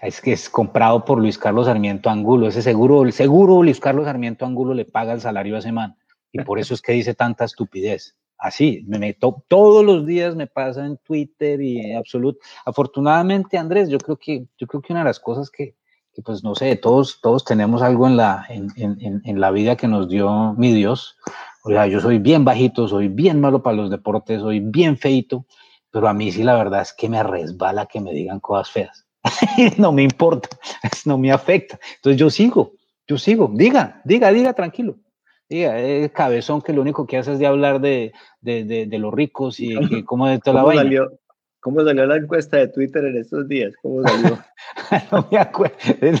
es que es comprado por Luis Carlos Sarmiento Angulo, ese seguro, el seguro Luis Carlos Sarmiento Angulo le paga el salario a semana y por eso es que dice tanta estupidez. Así, me meto todos los días, me pasa en Twitter y absoluto. Afortunadamente, Andrés, yo creo que, yo creo que una de las cosas que, que pues no sé, todos, todos tenemos algo en la, en, en, en la vida que nos dio mi Dios, o sea, yo soy bien bajito, soy bien malo para los deportes, soy bien feito, pero a mí sí la verdad es que me resbala que me digan cosas feas. <laughs> no me importa, <laughs> no me afecta. Entonces yo sigo, yo sigo. Diga, diga, diga, tranquilo. Diga, es cabezón que lo único que hace es de hablar de, de, de, de los ricos y, y <laughs> cómo de toda la vaina. Salió, ¿Cómo salió la encuesta de Twitter en estos días? ¿Cómo salió? <laughs> no me acuerdo,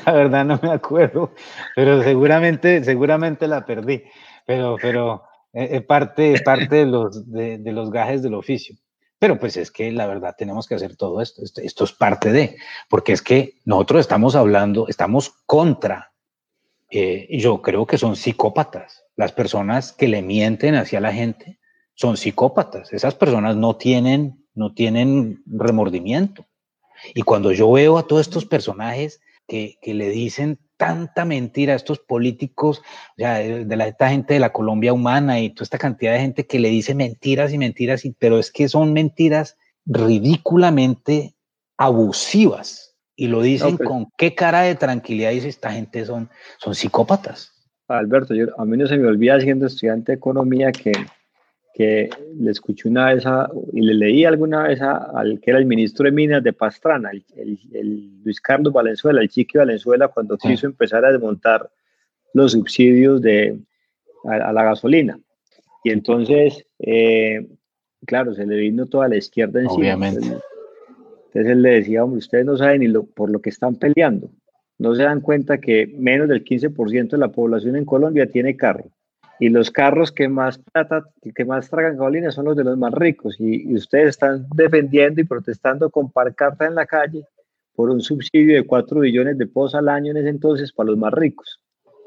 la verdad no me acuerdo, pero seguramente, seguramente la perdí. Pero, pero, eh, parte, parte de, los, de, de, los gajes del oficio. Pero pues es que la verdad tenemos que hacer todo esto. esto. Esto es parte de, porque es que nosotros estamos hablando, estamos contra, eh, yo creo que son psicópatas. Las personas que le mienten hacia la gente son psicópatas. Esas personas no tienen, no tienen remordimiento. Y cuando yo veo a todos estos personajes que, que le dicen tanta mentira a estos políticos, o sea, de la, esta gente de la Colombia humana y toda esta cantidad de gente que le dice mentiras y mentiras, y, pero es que son mentiras ridículamente abusivas. Y lo dicen okay. con qué cara de tranquilidad dice esta gente son, son psicópatas. Alberto, yo, a mí no se me olvida siendo estudiante de economía que, que le escuché una vez y le leí alguna vez al que era el ministro de Minas de Pastrana, el, Luis Carlos Valenzuela, el Chiqui Valenzuela, cuando quiso empezar a desmontar los subsidios de, a, la gasolina. Y entonces, eh, claro, se le vino toda la izquierda encima. Obviamente. Entonces, él le decía, hombre, ustedes no saben ni lo, por lo que están peleando. No se dan cuenta que menos del 15% de la población en Colombia tiene carro y los carros que más plata, que más tragan gasolina son los de los más ricos y, ustedes están defendiendo y protestando con parcarta en la calle por un subsidio de 4 billones de pesos al año en ese entonces para los más ricos.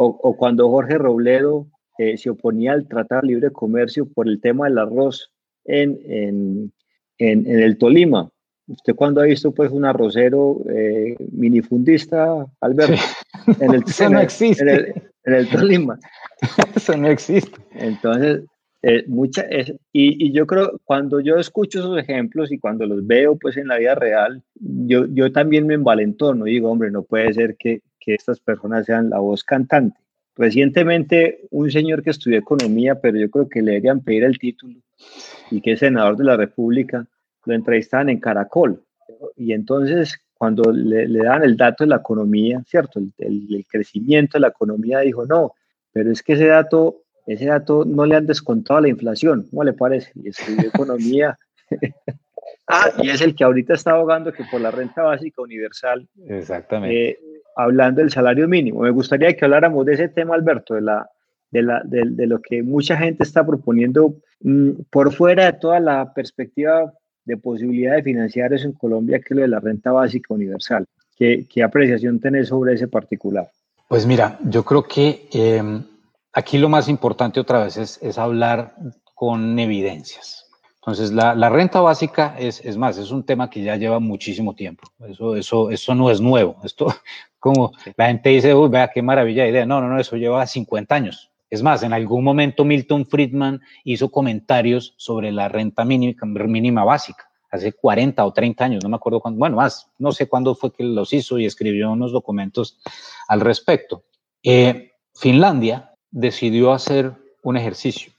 O, cuando Jorge Robledo eh, se oponía al Tratado de Libre Comercio por el tema del arroz en, en, en, el Tolima. ¿Usted cuando ha visto pues un arrocero eh, minifundista, Alberto? <laughs> En el, <laughs> Eso no existe en el Tolima. <laughs> Eso no existe. Entonces, eh, mucha, y, y, yo creo, cuando yo escucho esos ejemplos y cuando los veo pues en la vida real, yo, yo también me envalentono y digo, hombre, no puede ser que, que estas personas sean la voz cantante. Recientemente, un señor que estudió economía, pero yo creo que le deberían pedir el título y que es senador de la República, lo entrevistaban en Caracol. Y entonces cuando le, dan el dato de la economía, ¿cierto? El, crecimiento de la economía, dijo, no, pero es que ese dato, ese dato no le han descontado la inflación, ¿cómo le parece? Y estudió <laughs> economía. ah, <laughs> y es el que ahorita está abogando que por la renta básica universal. Exactamente. Eh, hablando del salario mínimo. Me gustaría que habláramos de ese tema, Alberto, de, la, de, la, de, lo que mucha gente está proponiendo mm, por fuera de toda la perspectiva de posibilidad de financiar eso en Colombia que lo de la renta básica universal. ¿Qué, qué apreciación tenés sobre ese particular? Pues mira, yo creo que em, aquí lo más importante otra vez es, es hablar con evidencias. Entonces, la, la, renta básica es, es más, es un tema que ya lleva muchísimo tiempo. Eso, eso, eso no es nuevo. Esto, <laughs> como la gente dice, uy, vea qué maravilla de idea. No, no, no, eso lleva 50 años. Es más, en algún momento Milton Friedman hizo comentarios sobre la renta mínima, básica, hace 40 o 30 años, no me acuerdo cuándo, bueno, más, no sé cuándo fue que los hizo y escribió unos documentos al respecto. Eh, Finlandia decidió hacer un ejercicio,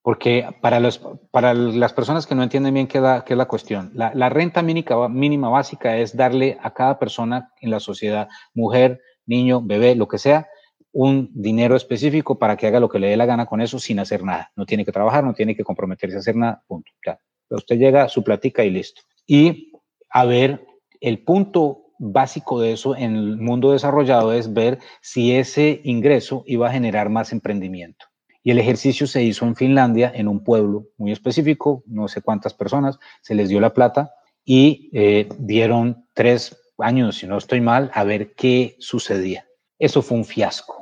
porque para, los, para las personas que no entienden bien qué, es la cuestión, la, renta mínima básica es darle a cada persona en la sociedad, mujer, niño, bebé, lo que sea, un dinero específico para que haga lo que le dé la gana con eso sin hacer nada. No tiene que trabajar, no tiene que comprometerse a hacer nada, punto. Ya. Usted llega su platica y listo. Y a ver, el punto básico de eso en el mundo desarrollado es ver si ese ingreso iba a generar más emprendimiento. Y el ejercicio se hizo en Finlandia, en un pueblo muy específico, no sé cuántas personas, se les dio la plata y eh, dieron tres años, si no estoy mal, a ver qué sucedía. Eso fue un fiasco,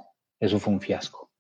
eso fue un fiasco,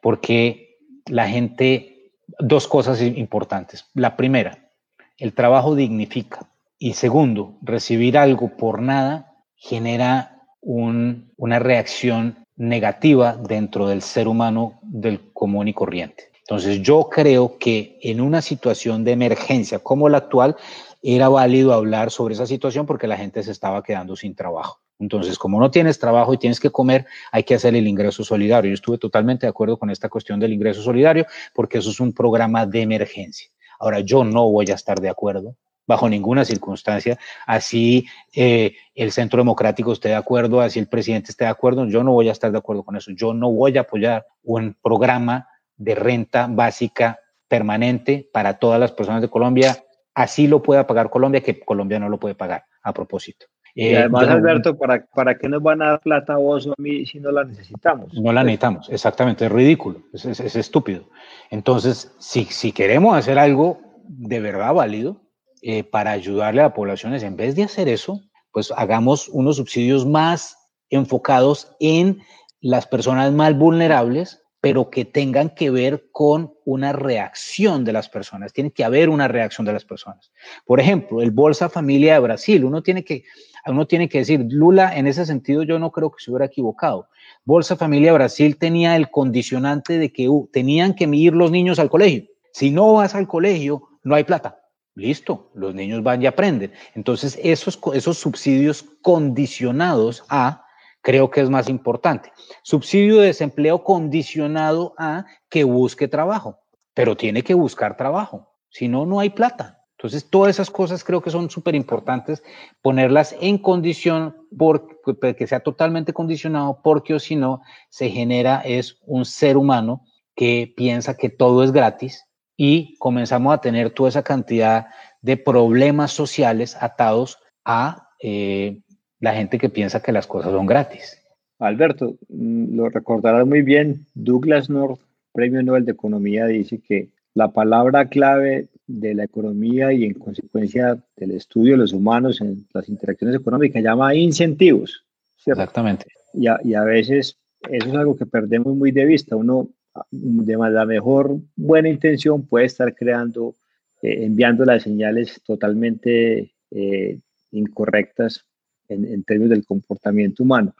porque la gente, dos cosas importantes. La primera, el trabajo dignifica. Y segundo, recibir algo por nada genera una reacción negativa dentro del ser humano del común y corriente. Entonces yo creo que en una situación de emergencia como la actual, era válido hablar sobre esa situación porque la gente se estaba quedando sin trabajo. Entonces, como no tienes trabajo y tienes que comer, hay que hacer el ingreso solidario. Yo estuve totalmente de acuerdo con esta cuestión del ingreso solidario porque eso es un programa de emergencia. Ahora, yo no voy a estar de acuerdo bajo ninguna circunstancia, así eh, el Centro Democrático esté de acuerdo, así el presidente esté de acuerdo, yo no voy a estar de acuerdo con eso. Yo no voy a apoyar un programa de renta básica permanente para todas las personas de Colombia. Así lo pueda pagar Colombia, que Colombia no lo puede pagar a propósito. Y eh, además, Alberto, ¿para, ¿para qué nos van a dar plata a vos o a mí si no la necesitamos? No la necesitamos, exactamente, es ridículo, es, es, estúpido. Entonces, si, si, queremos hacer algo de verdad válido eh, para ayudarle a las poblaciones, en vez de hacer eso, pues hagamos unos subsidios más enfocados en las personas más vulnerables, pero que tengan que ver con una reacción de las personas. Tiene que haber una reacción de las personas. Por ejemplo, el Bolsa Familia de Brasil, uno tiene que uno tiene que decir, Lula, en ese sentido yo no creo que se hubiera equivocado. Bolsa Familia Brasil tenía el condicionante de que uh, tenían que ir los niños al colegio. Si no vas al colegio, no hay plata. Listo, los niños van y aprenden. Entonces, esos, esos subsidios condicionados a, creo que es más importante. Subsidio de desempleo condicionado a que busque trabajo. pero tiene que buscar trabajo, si no, no hay plata. Entonces, todas esas cosas creo que son súper importantes ponerlas en condición por, que sea totalmente condicionado, porque o si no, se genera es un ser humano que piensa que todo es gratis y comenzamos a tener toda esa cantidad de problemas sociales atados a eh, la gente que piensa que las cosas son gratis. Alberto, mm, lo recordarás muy bien, Douglas North, Premio Nobel de Economía, dice que la palabra clave de la economía y en consecuencia del estudio de los humanos en las interacciones económicas llama incentivos. Exactamente. Y a, y a, veces eso es algo que perdemos muy de vista. Uno de la mejor buena intención puede estar creando, eh, enviando las señales totalmente eh, incorrectas en, términos del comportamiento humano.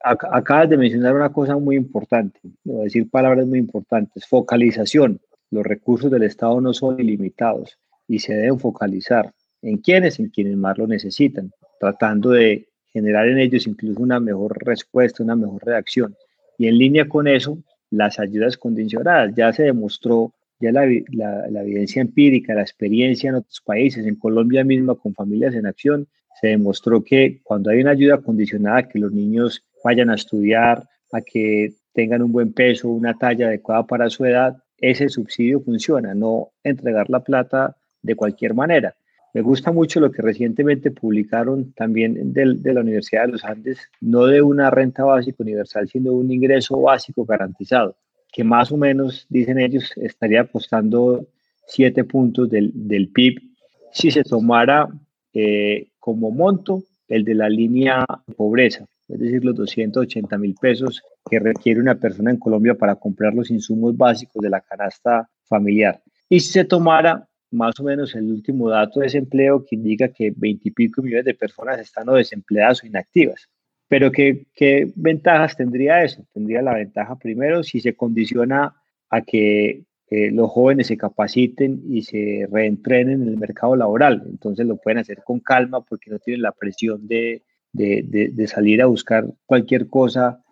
Acabas de mencionar una cosa muy importante, a decir palabras muy importantes, focalización. Los recursos del Estado no son ilimitados y se deben focalizar en quienes, en quienes más lo necesitan, tratando de generar en ellos incluso una mejor respuesta, una mejor reacción. Y en línea con eso, las ayudas condicionadas. Ya se demostró, ya la, evidencia empírica, la experiencia en otros países, en Colombia misma con familias en acción, se demostró que cuando hay una ayuda condicionada, que los niños vayan a estudiar, a que tengan un buen peso, una talla adecuada para su edad, ese subsidio funciona, no entregar la plata de cualquier manera. Me gusta mucho lo que recientemente publicaron también de la Universidad de los Andes, no de una renta básica universal, sino de un ingreso básico garantizado, que más o menos, dicen ellos, estaría costando 7 puntos del, del, PIB si se tomara eh, como monto el de la línea pobreza, es decir, los 280 mil pesos que requiere una persona en Colombia para comprar los insumos básicos de la canasta familiar. Y si se tomara más o menos el último dato de desempleo que indica que 20 y pico millones de personas están o desempleadas o inactivas. Pero ¿qué, ¿qué ventajas tendría eso? Tendría la ventaja primero si se condiciona a que eh, los jóvenes se capaciten y se reentrenen en el mercado laboral. Entonces lo pueden hacer con calma porque no tienen la presión de, de, de, salir a buscar cualquier cosa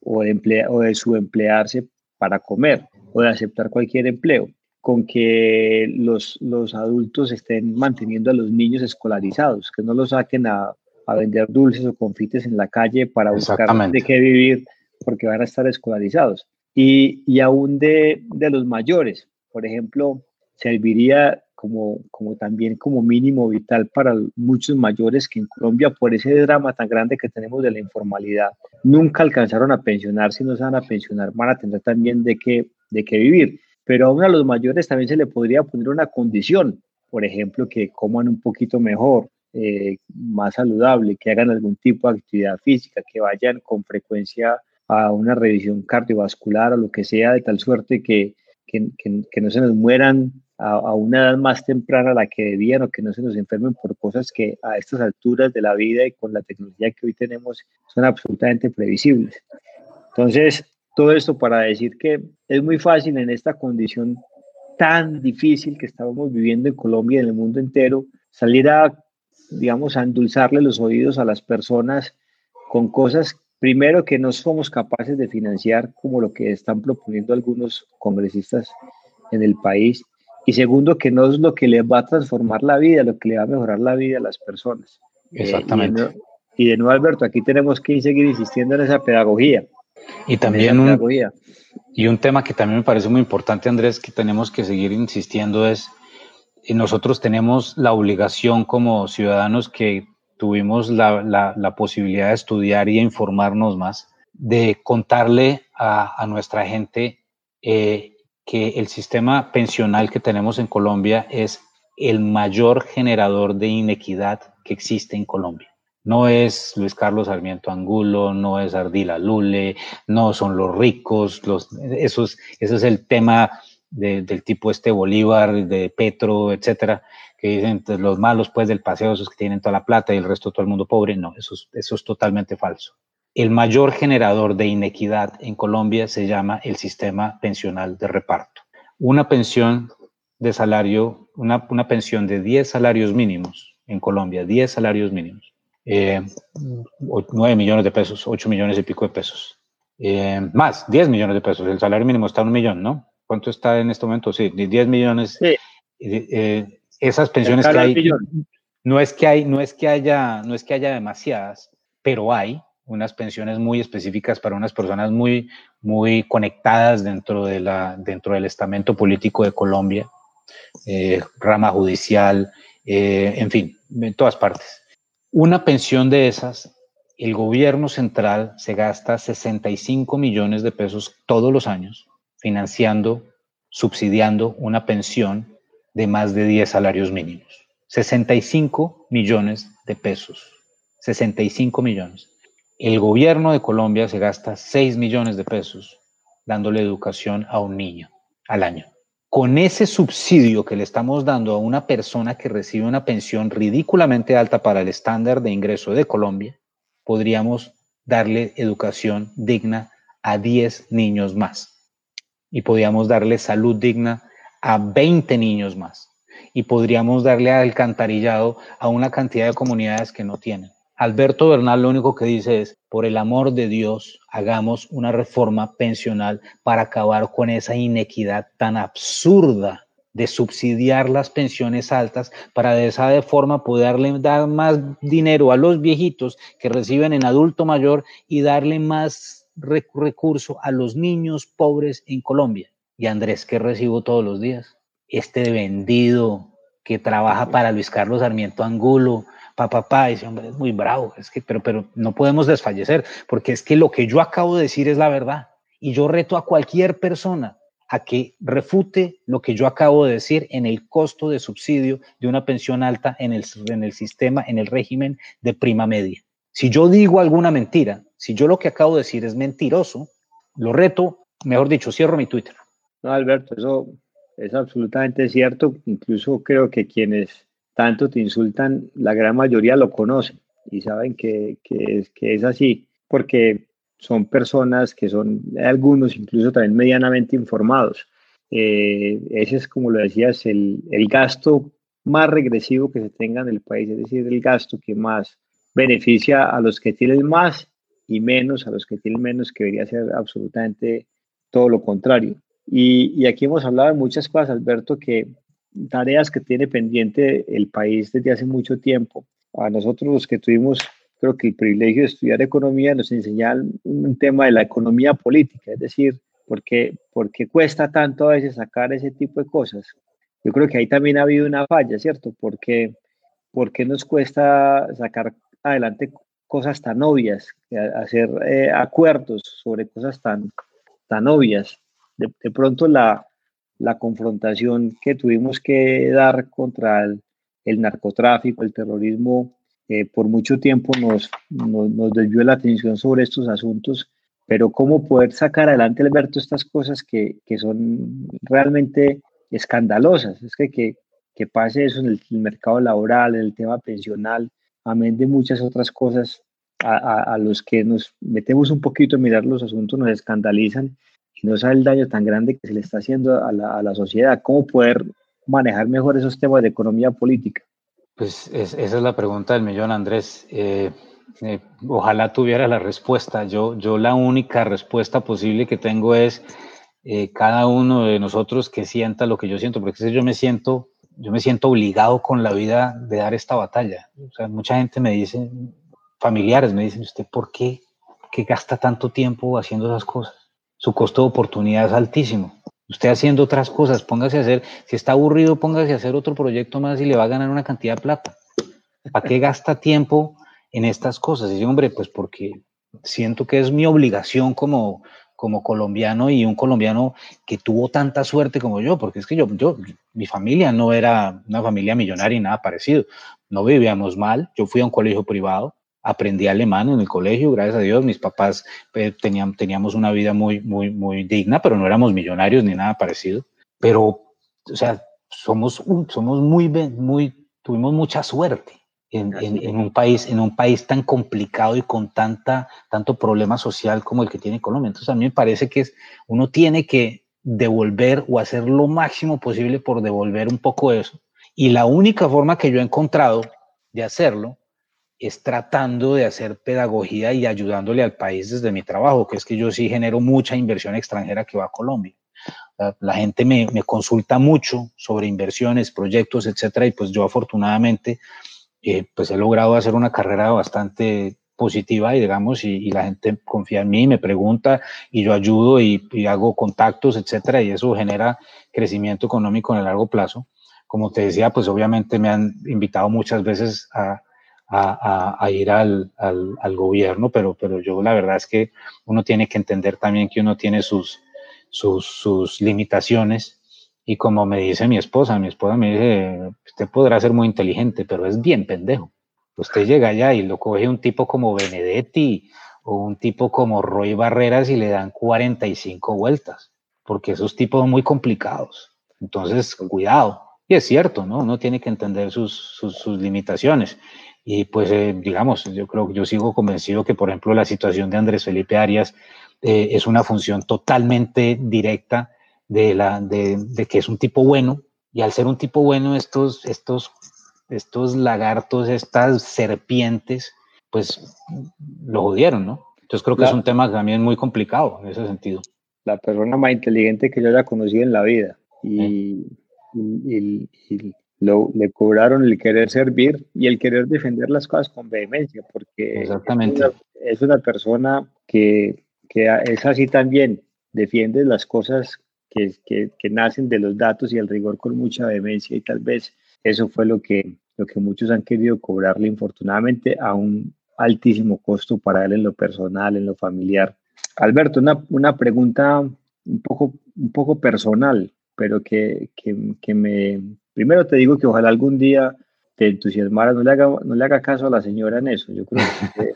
o de, o de subemplearse para comer o de aceptar cualquier empleo, con que los, los adultos estén manteniendo a los niños escolarizados, que no los saquen a, a vender dulces o confites en la calle para buscar de qué vivir porque van a estar escolarizados. Y, y aún de, de los mayores, por ejemplo, serviría como, como también como mínimo vital para muchos mayores que en Colombia, por ese drama tan grande que tenemos de la informalidad, nunca alcanzaron a pensionarse y no se van a pensionar, van a tener también de qué, de qué vivir. Pero aún a los mayores también se le podría poner una condición, por ejemplo, que coman un poquito mejor, eh, más saludable, que hagan algún tipo de actividad física, que vayan con frecuencia a una revisión cardiovascular o lo que sea, de tal suerte que, que, que no se nos mueran a, una edad más temprana a la que debían o que no se nos enfermen por cosas que a estas alturas de la vida y con la tecnología que hoy tenemos son absolutamente previsibles. Entonces, todo esto para decir que es muy fácil en esta condición tan difícil que estábamos viviendo en Colombia y en el mundo entero, salir a, digamos, a endulzarle los oídos a las personas con cosas, primero, que no somos capaces de financiar, como lo que están proponiendo algunos congresistas en el país, y segundo, que no es lo que le va a transformar la vida, lo que le va a mejorar la vida a las personas. Eh, Exactamente. y, de nuevo, Alberto, aquí tenemos que seguir insistiendo en esa pedagogía. Y también un, y un tema que también me parece muy importante, Andrés, que tenemos que seguir insistiendo es, eh, nosotros tenemos la obligación como ciudadanos que tuvimos la, la, posibilidad de estudiar y informarnos más, de contarle a, a nuestra gente eh, que el sistema pensional que tenemos en Colombia es el mayor generador de inequidad que existe en Colombia. No es Luis Carlos Sarmiento Angulo, no es Ardila Lule, no son los ricos, los, esos, ese es el tema del tipo este Bolívar, de Petro, etcétera, que dicen pues, los malos pues del paseo, esos que tienen toda la plata y el resto todo el mundo pobre. No, eso, eso es totalmente falso el mayor generador de inequidad en Colombia se llama el sistema pensional de reparto. Una pensión de salario, una, pensión de 10 salarios mínimos en Colombia, 10 salarios mínimos, eh, 9 millones de pesos, 8 millones y pico de pesos. Eh, más, 10 millones de pesos. El salario mínimo está en un millón, ¿no? ¿Cuánto está en este momento? Sí, 10 millones. Sí. Eh, esas pensiones que hay, no es que hay, no es que haya, no es que haya demasiadas, pero hay unas pensiones muy específicas para unas personas muy, muy conectadas dentro, de la, dentro del estamento político de Colombia, eh, rama judicial, eh, en fin, en todas partes. Una pensión de esas, el gobierno central se gasta 65 millones de pesos todos los años financiando, subsidiando una pensión de más de 10 salarios mínimos. 65 millones de pesos. 65 millones. El gobierno de Colombia se gasta 6 millones de pesos dándole educación a un niño al año. Con ese subsidio que le estamos dando a una persona que recibe una pensión ridículamente alta para el estándar de ingreso de Colombia, podríamos darle educación digna a 10 niños más. Y podríamos darle salud digna a 20 niños más. Y podríamos darle alcantarillado a una cantidad de comunidades que no tienen. Alberto Bernal lo único que dice es, por el amor de Dios, hagamos una reforma pensional para acabar con esa inequidad tan absurda de subsidiar las pensiones altas para de esa forma poderle dar más dinero a los viejitos que reciben en adulto mayor y darle más recurso a los niños pobres en Colombia. Y Andrés, que recibo todos los días? Este vendido que trabaja para Luis Carlos Sarmiento Angulo, papá, papá, ese hombre es muy bravo, es que, pero, pero no podemos desfallecer, porque es que lo que yo acabo de decir es la verdad. Y yo reto a cualquier persona a que refute lo que yo acabo de decir en el costo de subsidio de una pensión alta en el, en el sistema, en el régimen de prima media. Si yo digo alguna mentira, si yo lo que acabo de decir es mentiroso, lo reto, mejor dicho, cierro mi Twitter. No, Alberto, eso es absolutamente cierto. Incluso creo que quienes tanto te insultan, la gran mayoría lo conocen y saben que, que, es, así, porque son personas que son, algunos incluso también medianamente informados. Eh, ese es, como lo decías, el, el, gasto más regresivo que se tenga en el país, es decir, el gasto que más beneficia a los que tienen más y menos a los que tienen menos, que debería ser absolutamente todo lo contrario. Y, y aquí hemos hablado de muchas cosas, Alberto, que, tareas que tiene pendiente el país desde hace mucho tiempo. A nosotros los que tuvimos, creo que el privilegio de estudiar economía nos enseñan un tema de la economía política, es decir, ¿por qué, cuesta tanto a veces sacar ese tipo de cosas? Yo creo que ahí también ha habido una falla, ¿cierto? Porque ¿por qué nos cuesta sacar adelante cosas tan obvias, hacer eh, acuerdos sobre cosas tan, tan obvias? de pronto la, la confrontación que tuvimos que dar contra el, narcotráfico, el terrorismo, eh, por mucho tiempo nos, nos, desvió la atención sobre estos asuntos, pero cómo poder sacar adelante, Alberto, estas cosas que, son realmente escandalosas. Es que, que, pase eso en el, mercado laboral, en el tema pensional, amén de muchas otras cosas a, a, los que nos metemos un poquito a mirar los asuntos, nos escandalizan y no sabe el daño tan grande que se le está haciendo a la, a la sociedad. ¿Cómo poder manejar mejor esos temas de economía política? Pues esa es la pregunta del millón, Andrés. Eh, eh, ojalá tuviera la respuesta. Yo, yo la única respuesta posible que tengo es eh, cada uno de nosotros que sienta lo que yo siento, porque yo me siento, yo me siento obligado con la vida de dar esta batalla. Mucha gente me dice, familiares me dicen, ¿usted por qué que gasta tanto tiempo haciendo esas cosas? su costo de oportunidad es altísimo. Usted haciendo otras cosas, póngase a hacer, si está aburrido, póngase a hacer otro proyecto más y le va a ganar una cantidad de plata. ¿Para qué gasta tiempo en estas cosas? Y yo, hombre, pues porque siento que es mi obligación como, como colombiano y un colombiano que tuvo tanta suerte como yo, porque es que yo, yo, mi familia no era una familia millonaria y nada parecido. No vivíamos mal, yo fui a un colegio privado, aprendí alemán en el colegio, gracias a Dios, mis papás eh, tenían, teníamos una vida muy, muy, muy digna, pero no éramos millonarios ni nada parecido. Pero, o sea, somos, somos muy, muy, tuvimos mucha suerte en, en, un país, en un país tan complicado y con tanta, tanto problema social como el que tiene Colombia. Entonces, a mí me parece que es, uno tiene que devolver o hacer lo máximo posible por devolver un poco eso. Y la única forma que yo he encontrado de hacerlo es tratando de hacer pedagogía y ayudándole al país desde mi trabajo, que es que yo sí genero mucha inversión extranjera que va a Colombia. La, gente me, me, consulta mucho sobre inversiones, proyectos, etcétera, y pues yo afortunadamente eh, pues he logrado hacer una carrera bastante positiva y digamos, y, la gente confía en mí, me pregunta y yo ayudo y, y, hago contactos, etcétera, y eso genera crecimiento económico en el largo plazo. Como te decía, pues obviamente me han invitado muchas veces a, a, a ir al, al, al, gobierno, pero, pero yo la verdad es que uno tiene que entender también que uno tiene sus, sus, sus limitaciones. Y como me dice mi esposa, mi esposa me dice, usted podrá ser muy inteligente, pero es bien pendejo. Usted llega allá y lo coge un tipo como Benedetti o un tipo como Roy Barreras y le dan 45 vueltas, porque esos tipos son muy complicados. Entonces, cuidado. Y es cierto, ¿no? Uno tiene que entender sus, sus, sus limitaciones. Y pues, eh, digamos, yo creo que yo sigo convencido que, por ejemplo, la situación de Andrés Felipe Arias eh, es una función totalmente directa de, la, de, de, que es un tipo bueno. Y al ser un tipo bueno, estos, estos, estos lagartos, estas serpientes, pues lo jodieron, ¿no? Entonces creo que es un tema también muy complicado en ese sentido. La persona más inteligente que yo haya conocido en la vida. Y, y, y lo, le cobraron el querer servir y el querer defender las cosas con vehemencia, porque Exactamente. Es, una, es una persona que, que, es así también, defiende las cosas que, que, que, nacen de los datos y el rigor con mucha vehemencia y tal vez eso fue lo que, lo que muchos han querido cobrarle infortunadamente a un altísimo costo para él en lo personal, en lo familiar. Alberto, una, una pregunta un poco, un poco personal, pero que, que, me, Primero te digo que ojalá algún día te entusiasmara, no le haga, no le haga caso a la señora en eso. Yo creo que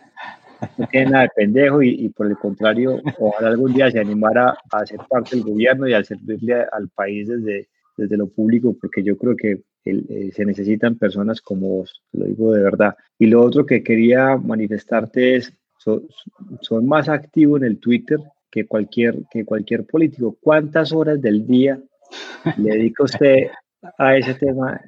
no tiene nada de pendejo y, y, por el contrario, ojalá algún día se animara a ser parte del gobierno y a servirle al país desde, desde lo público, porque yo creo que el, eh, se necesitan personas como vos, lo digo de verdad. Y lo otro que quería manifestarte es, son, son más activos en el Twitter que cualquier, que cualquier político. ¿Cuántas horas del día le dedica usted a ese tema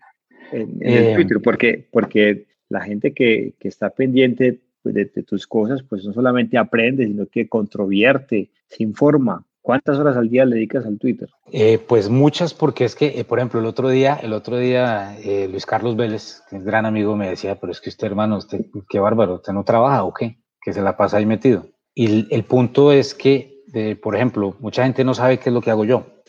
en, en el eh, Twitter, porque, porque la gente que, que está pendiente de, de, tus cosas, pues no solamente aprende, sino que controvierte, se informa. ¿Cuántas horas al día le dedicas al Twitter? Eh, pues muchas, porque es que, eh, por ejemplo, el otro día, el otro día, eh, Luis Carlos Vélez, que es gran amigo, me decía, pero es que usted, hermano, usted, qué bárbaro, ¿usted no trabaja o qué? Que se la pasa ahí metido. Y el, el punto es que, por ejemplo, mucha gente no sabe qué es lo que hago yo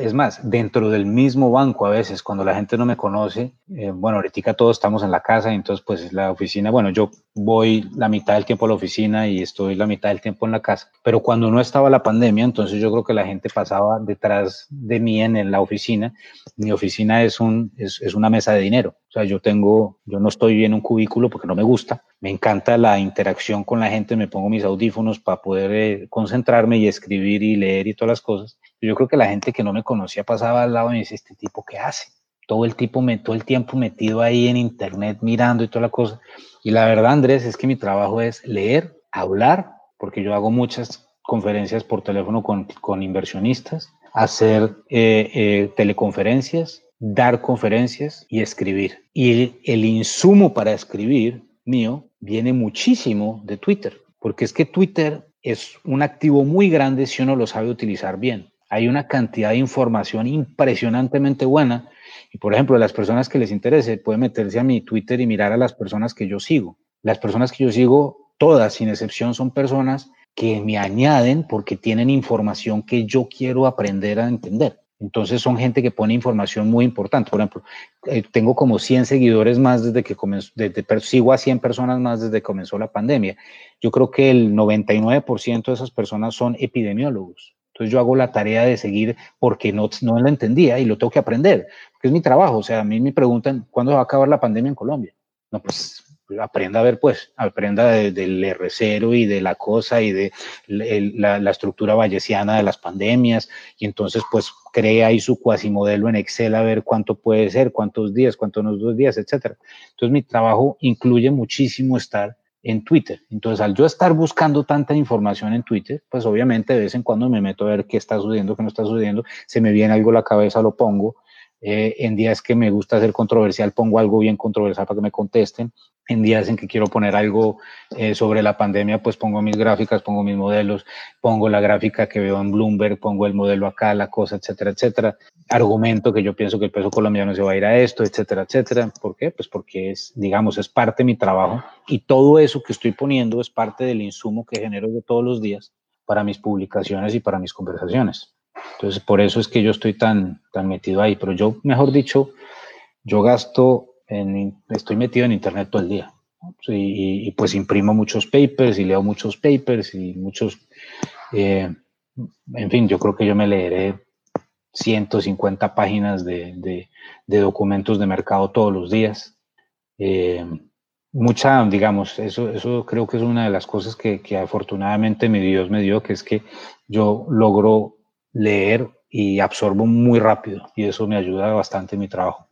es más, dentro del mismo banco a veces, cuando la gente no me conoce, eh, bueno, ahorita todos estamos en la casa, entonces pues la oficina, bueno, yo voy la mitad del tiempo a la oficina y estoy la mitad del tiempo en la casa, pero cuando no estaba la pandemia, entonces yo creo que la gente pasaba detrás de mí en, en la oficina. Mi oficina es, un, es, es una mesa de dinero, o sea, yo tengo, yo no estoy en un cubículo porque no me gusta, me encanta la interacción con la gente, me pongo mis audífonos para poder eh, concentrarme y escribir y leer y todas las cosas yo creo que la gente que no me conocía pasaba al lado y me dice, ¿este tipo qué hace? Todo el, tipo, todo el tiempo metido ahí en internet mirando y toda la cosa. Y la verdad, Andrés, es que mi trabajo es leer, hablar, porque yo hago muchas conferencias por teléfono con, con inversionistas, hacer eh, eh, teleconferencias, dar conferencias y escribir. Y el insumo para escribir mío viene muchísimo de Twitter, porque es que Twitter es un activo muy grande si uno lo sabe utilizar bien hay una cantidad de información impresionantemente buena. Y por ejemplo, las personas que les interese, pueden meterse a mi Twitter y mirar a las personas que yo sigo. Las personas que yo sigo, todas sin excepción, son personas que me añaden porque tienen información que yo quiero aprender a entender. Entonces son gente que pone información muy importante. Por ejemplo, eh, tengo como 100 seguidores más desde que comenzó, desde, sigo a 100 personas más desde que comenzó la pandemia. Yo creo que el 99% de esas personas son epidemiólogos. Entonces yo hago la tarea de seguir porque no, no lo entendía y lo tengo que aprender, porque es mi trabajo. O sea, a mí me preguntan, ¿cuándo va a acabar la pandemia en Colombia? No, pues aprenda a ver, pues, aprenda de, del R0 y de la cosa y de la, la, estructura bayesiana de las pandemias y entonces pues crea ahí su cuasimodelo en Excel a ver cuánto puede ser, cuántos días, cuántos no dos días, etcétera. Entonces mi trabajo incluye muchísimo estar en Twitter. Entonces, al yo estar buscando tanta información en Twitter, pues obviamente de vez en cuando me meto a ver qué está sucediendo, qué no está sucediendo, se me viene algo a la cabeza, lo pongo, Eh, en días que me gusta ser controversial, pongo algo bien controversial para que me contesten. En días en que quiero poner algo eh, sobre la pandemia, pues pongo mis gráficas, pongo mis modelos, pongo la gráfica que veo en Bloomberg, pongo el modelo acá, la cosa, etcétera, etcétera. Argumento que yo pienso que el peso colombiano se va a ir a esto, etcétera, etcétera. ¿Por qué? Pues porque es, digamos, es parte de mi trabajo y todo eso que estoy poniendo es parte del insumo que genero de todos los días para mis publicaciones y para mis conversaciones. Entonces, por eso es que yo estoy tan, tan metido ahí. Pero yo, mejor dicho, yo gasto, en, estoy metido en Internet todo el día. Y, pues imprimo muchos papers y leo muchos papers y muchos, eh, en fin, yo creo que yo me leeré 150 páginas de, de, documentos de mercado todos los días. Eh, mucha, digamos, eso, eso creo que es una de las cosas que, que afortunadamente mi Dios me dio, que es que yo logro leer y absorbo muy rápido y eso me ayuda bastante en mi trabajo.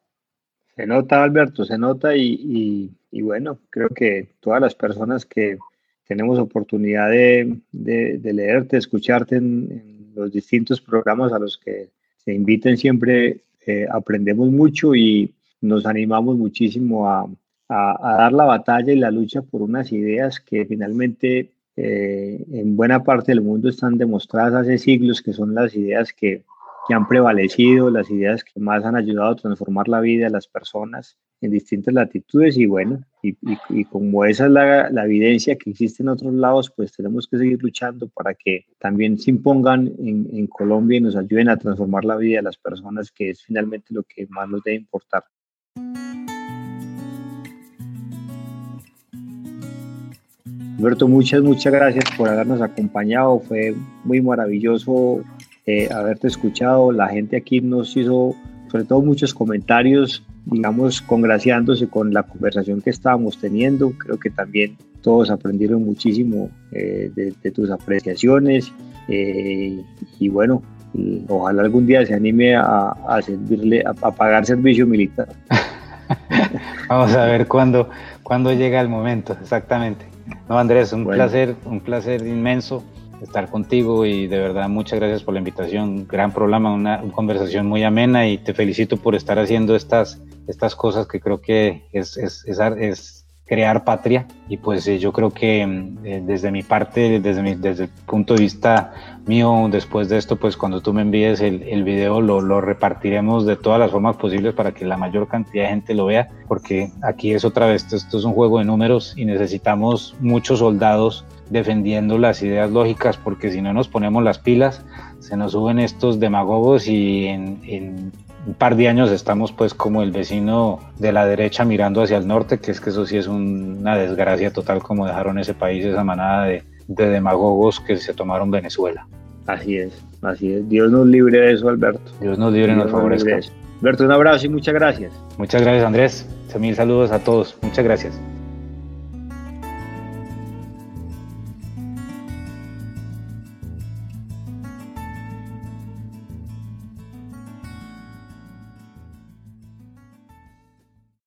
Se nota, Alberto, se nota y, y, bueno, creo que todas las personas que tenemos oportunidad de, de, leerte, escucharte en, los distintos programas a los que se inviten siempre, eh, aprendemos mucho y nos animamos muchísimo a, a, dar la batalla y la lucha por unas ideas que finalmente eh, en buena parte del mundo están demostradas hace siglos, que son las ideas que, que, han prevalecido, las ideas que más han ayudado a transformar la vida de las personas en distintas latitudes y bueno, y, como esa es la, la, evidencia que existe en otros lados, pues tenemos que seguir luchando para que también se impongan en, en Colombia y nos ayuden a transformar la vida de las personas, que es finalmente lo que más nos debe importar. Alberto, muchas, muchas gracias por habernos acompañado. Fue muy maravilloso eh, haberte escuchado. La gente aquí nos hizo, sobre todo, muchos comentarios, digamos, congraciándose con la conversación que estábamos teniendo. Creo que también todos aprendieron muchísimo eh, de, tus apreciaciones. Eh, y bueno, ojalá algún día se anime a, servirle, a, pagar servicio militar. <laughs> Vamos a ver cuándo, cuándo llega el momento, exactamente. No, Andrés, un placer, un placer inmenso estar contigo y de verdad muchas gracias por la invitación. Gran programa, una, conversación muy amena y te felicito por estar haciendo estas, estas cosas que creo que es, es, es, es crear patria. Y pues eh, yo creo que mm, eh, desde mi parte, desde, mi, desde el punto de vista mío, después de esto, pues cuando tú me envíes el, el video lo, lo, repartiremos de todas las formas posibles para que la mayor cantidad de gente lo vea, porque aquí es otra vez, esto, es un juego de números y necesitamos muchos soldados defendiendo las ideas lógicas, porque si no nos ponemos las pilas, se nos suben estos demagogos y en, en un par de años estamos pues como el vecino de la derecha mirando hacia el norte, que es que eso sí es una desgracia total como dejaron ese país, esa manada de, demagogos que se tomaron Venezuela. Así es, así es. Dios nos libre de eso, Alberto. Dios nos libre y nos favorezca. Alberto, un abrazo y muchas gracias. Muchas gracias, Andrés. Mil saludos a todos. Muchas gracias.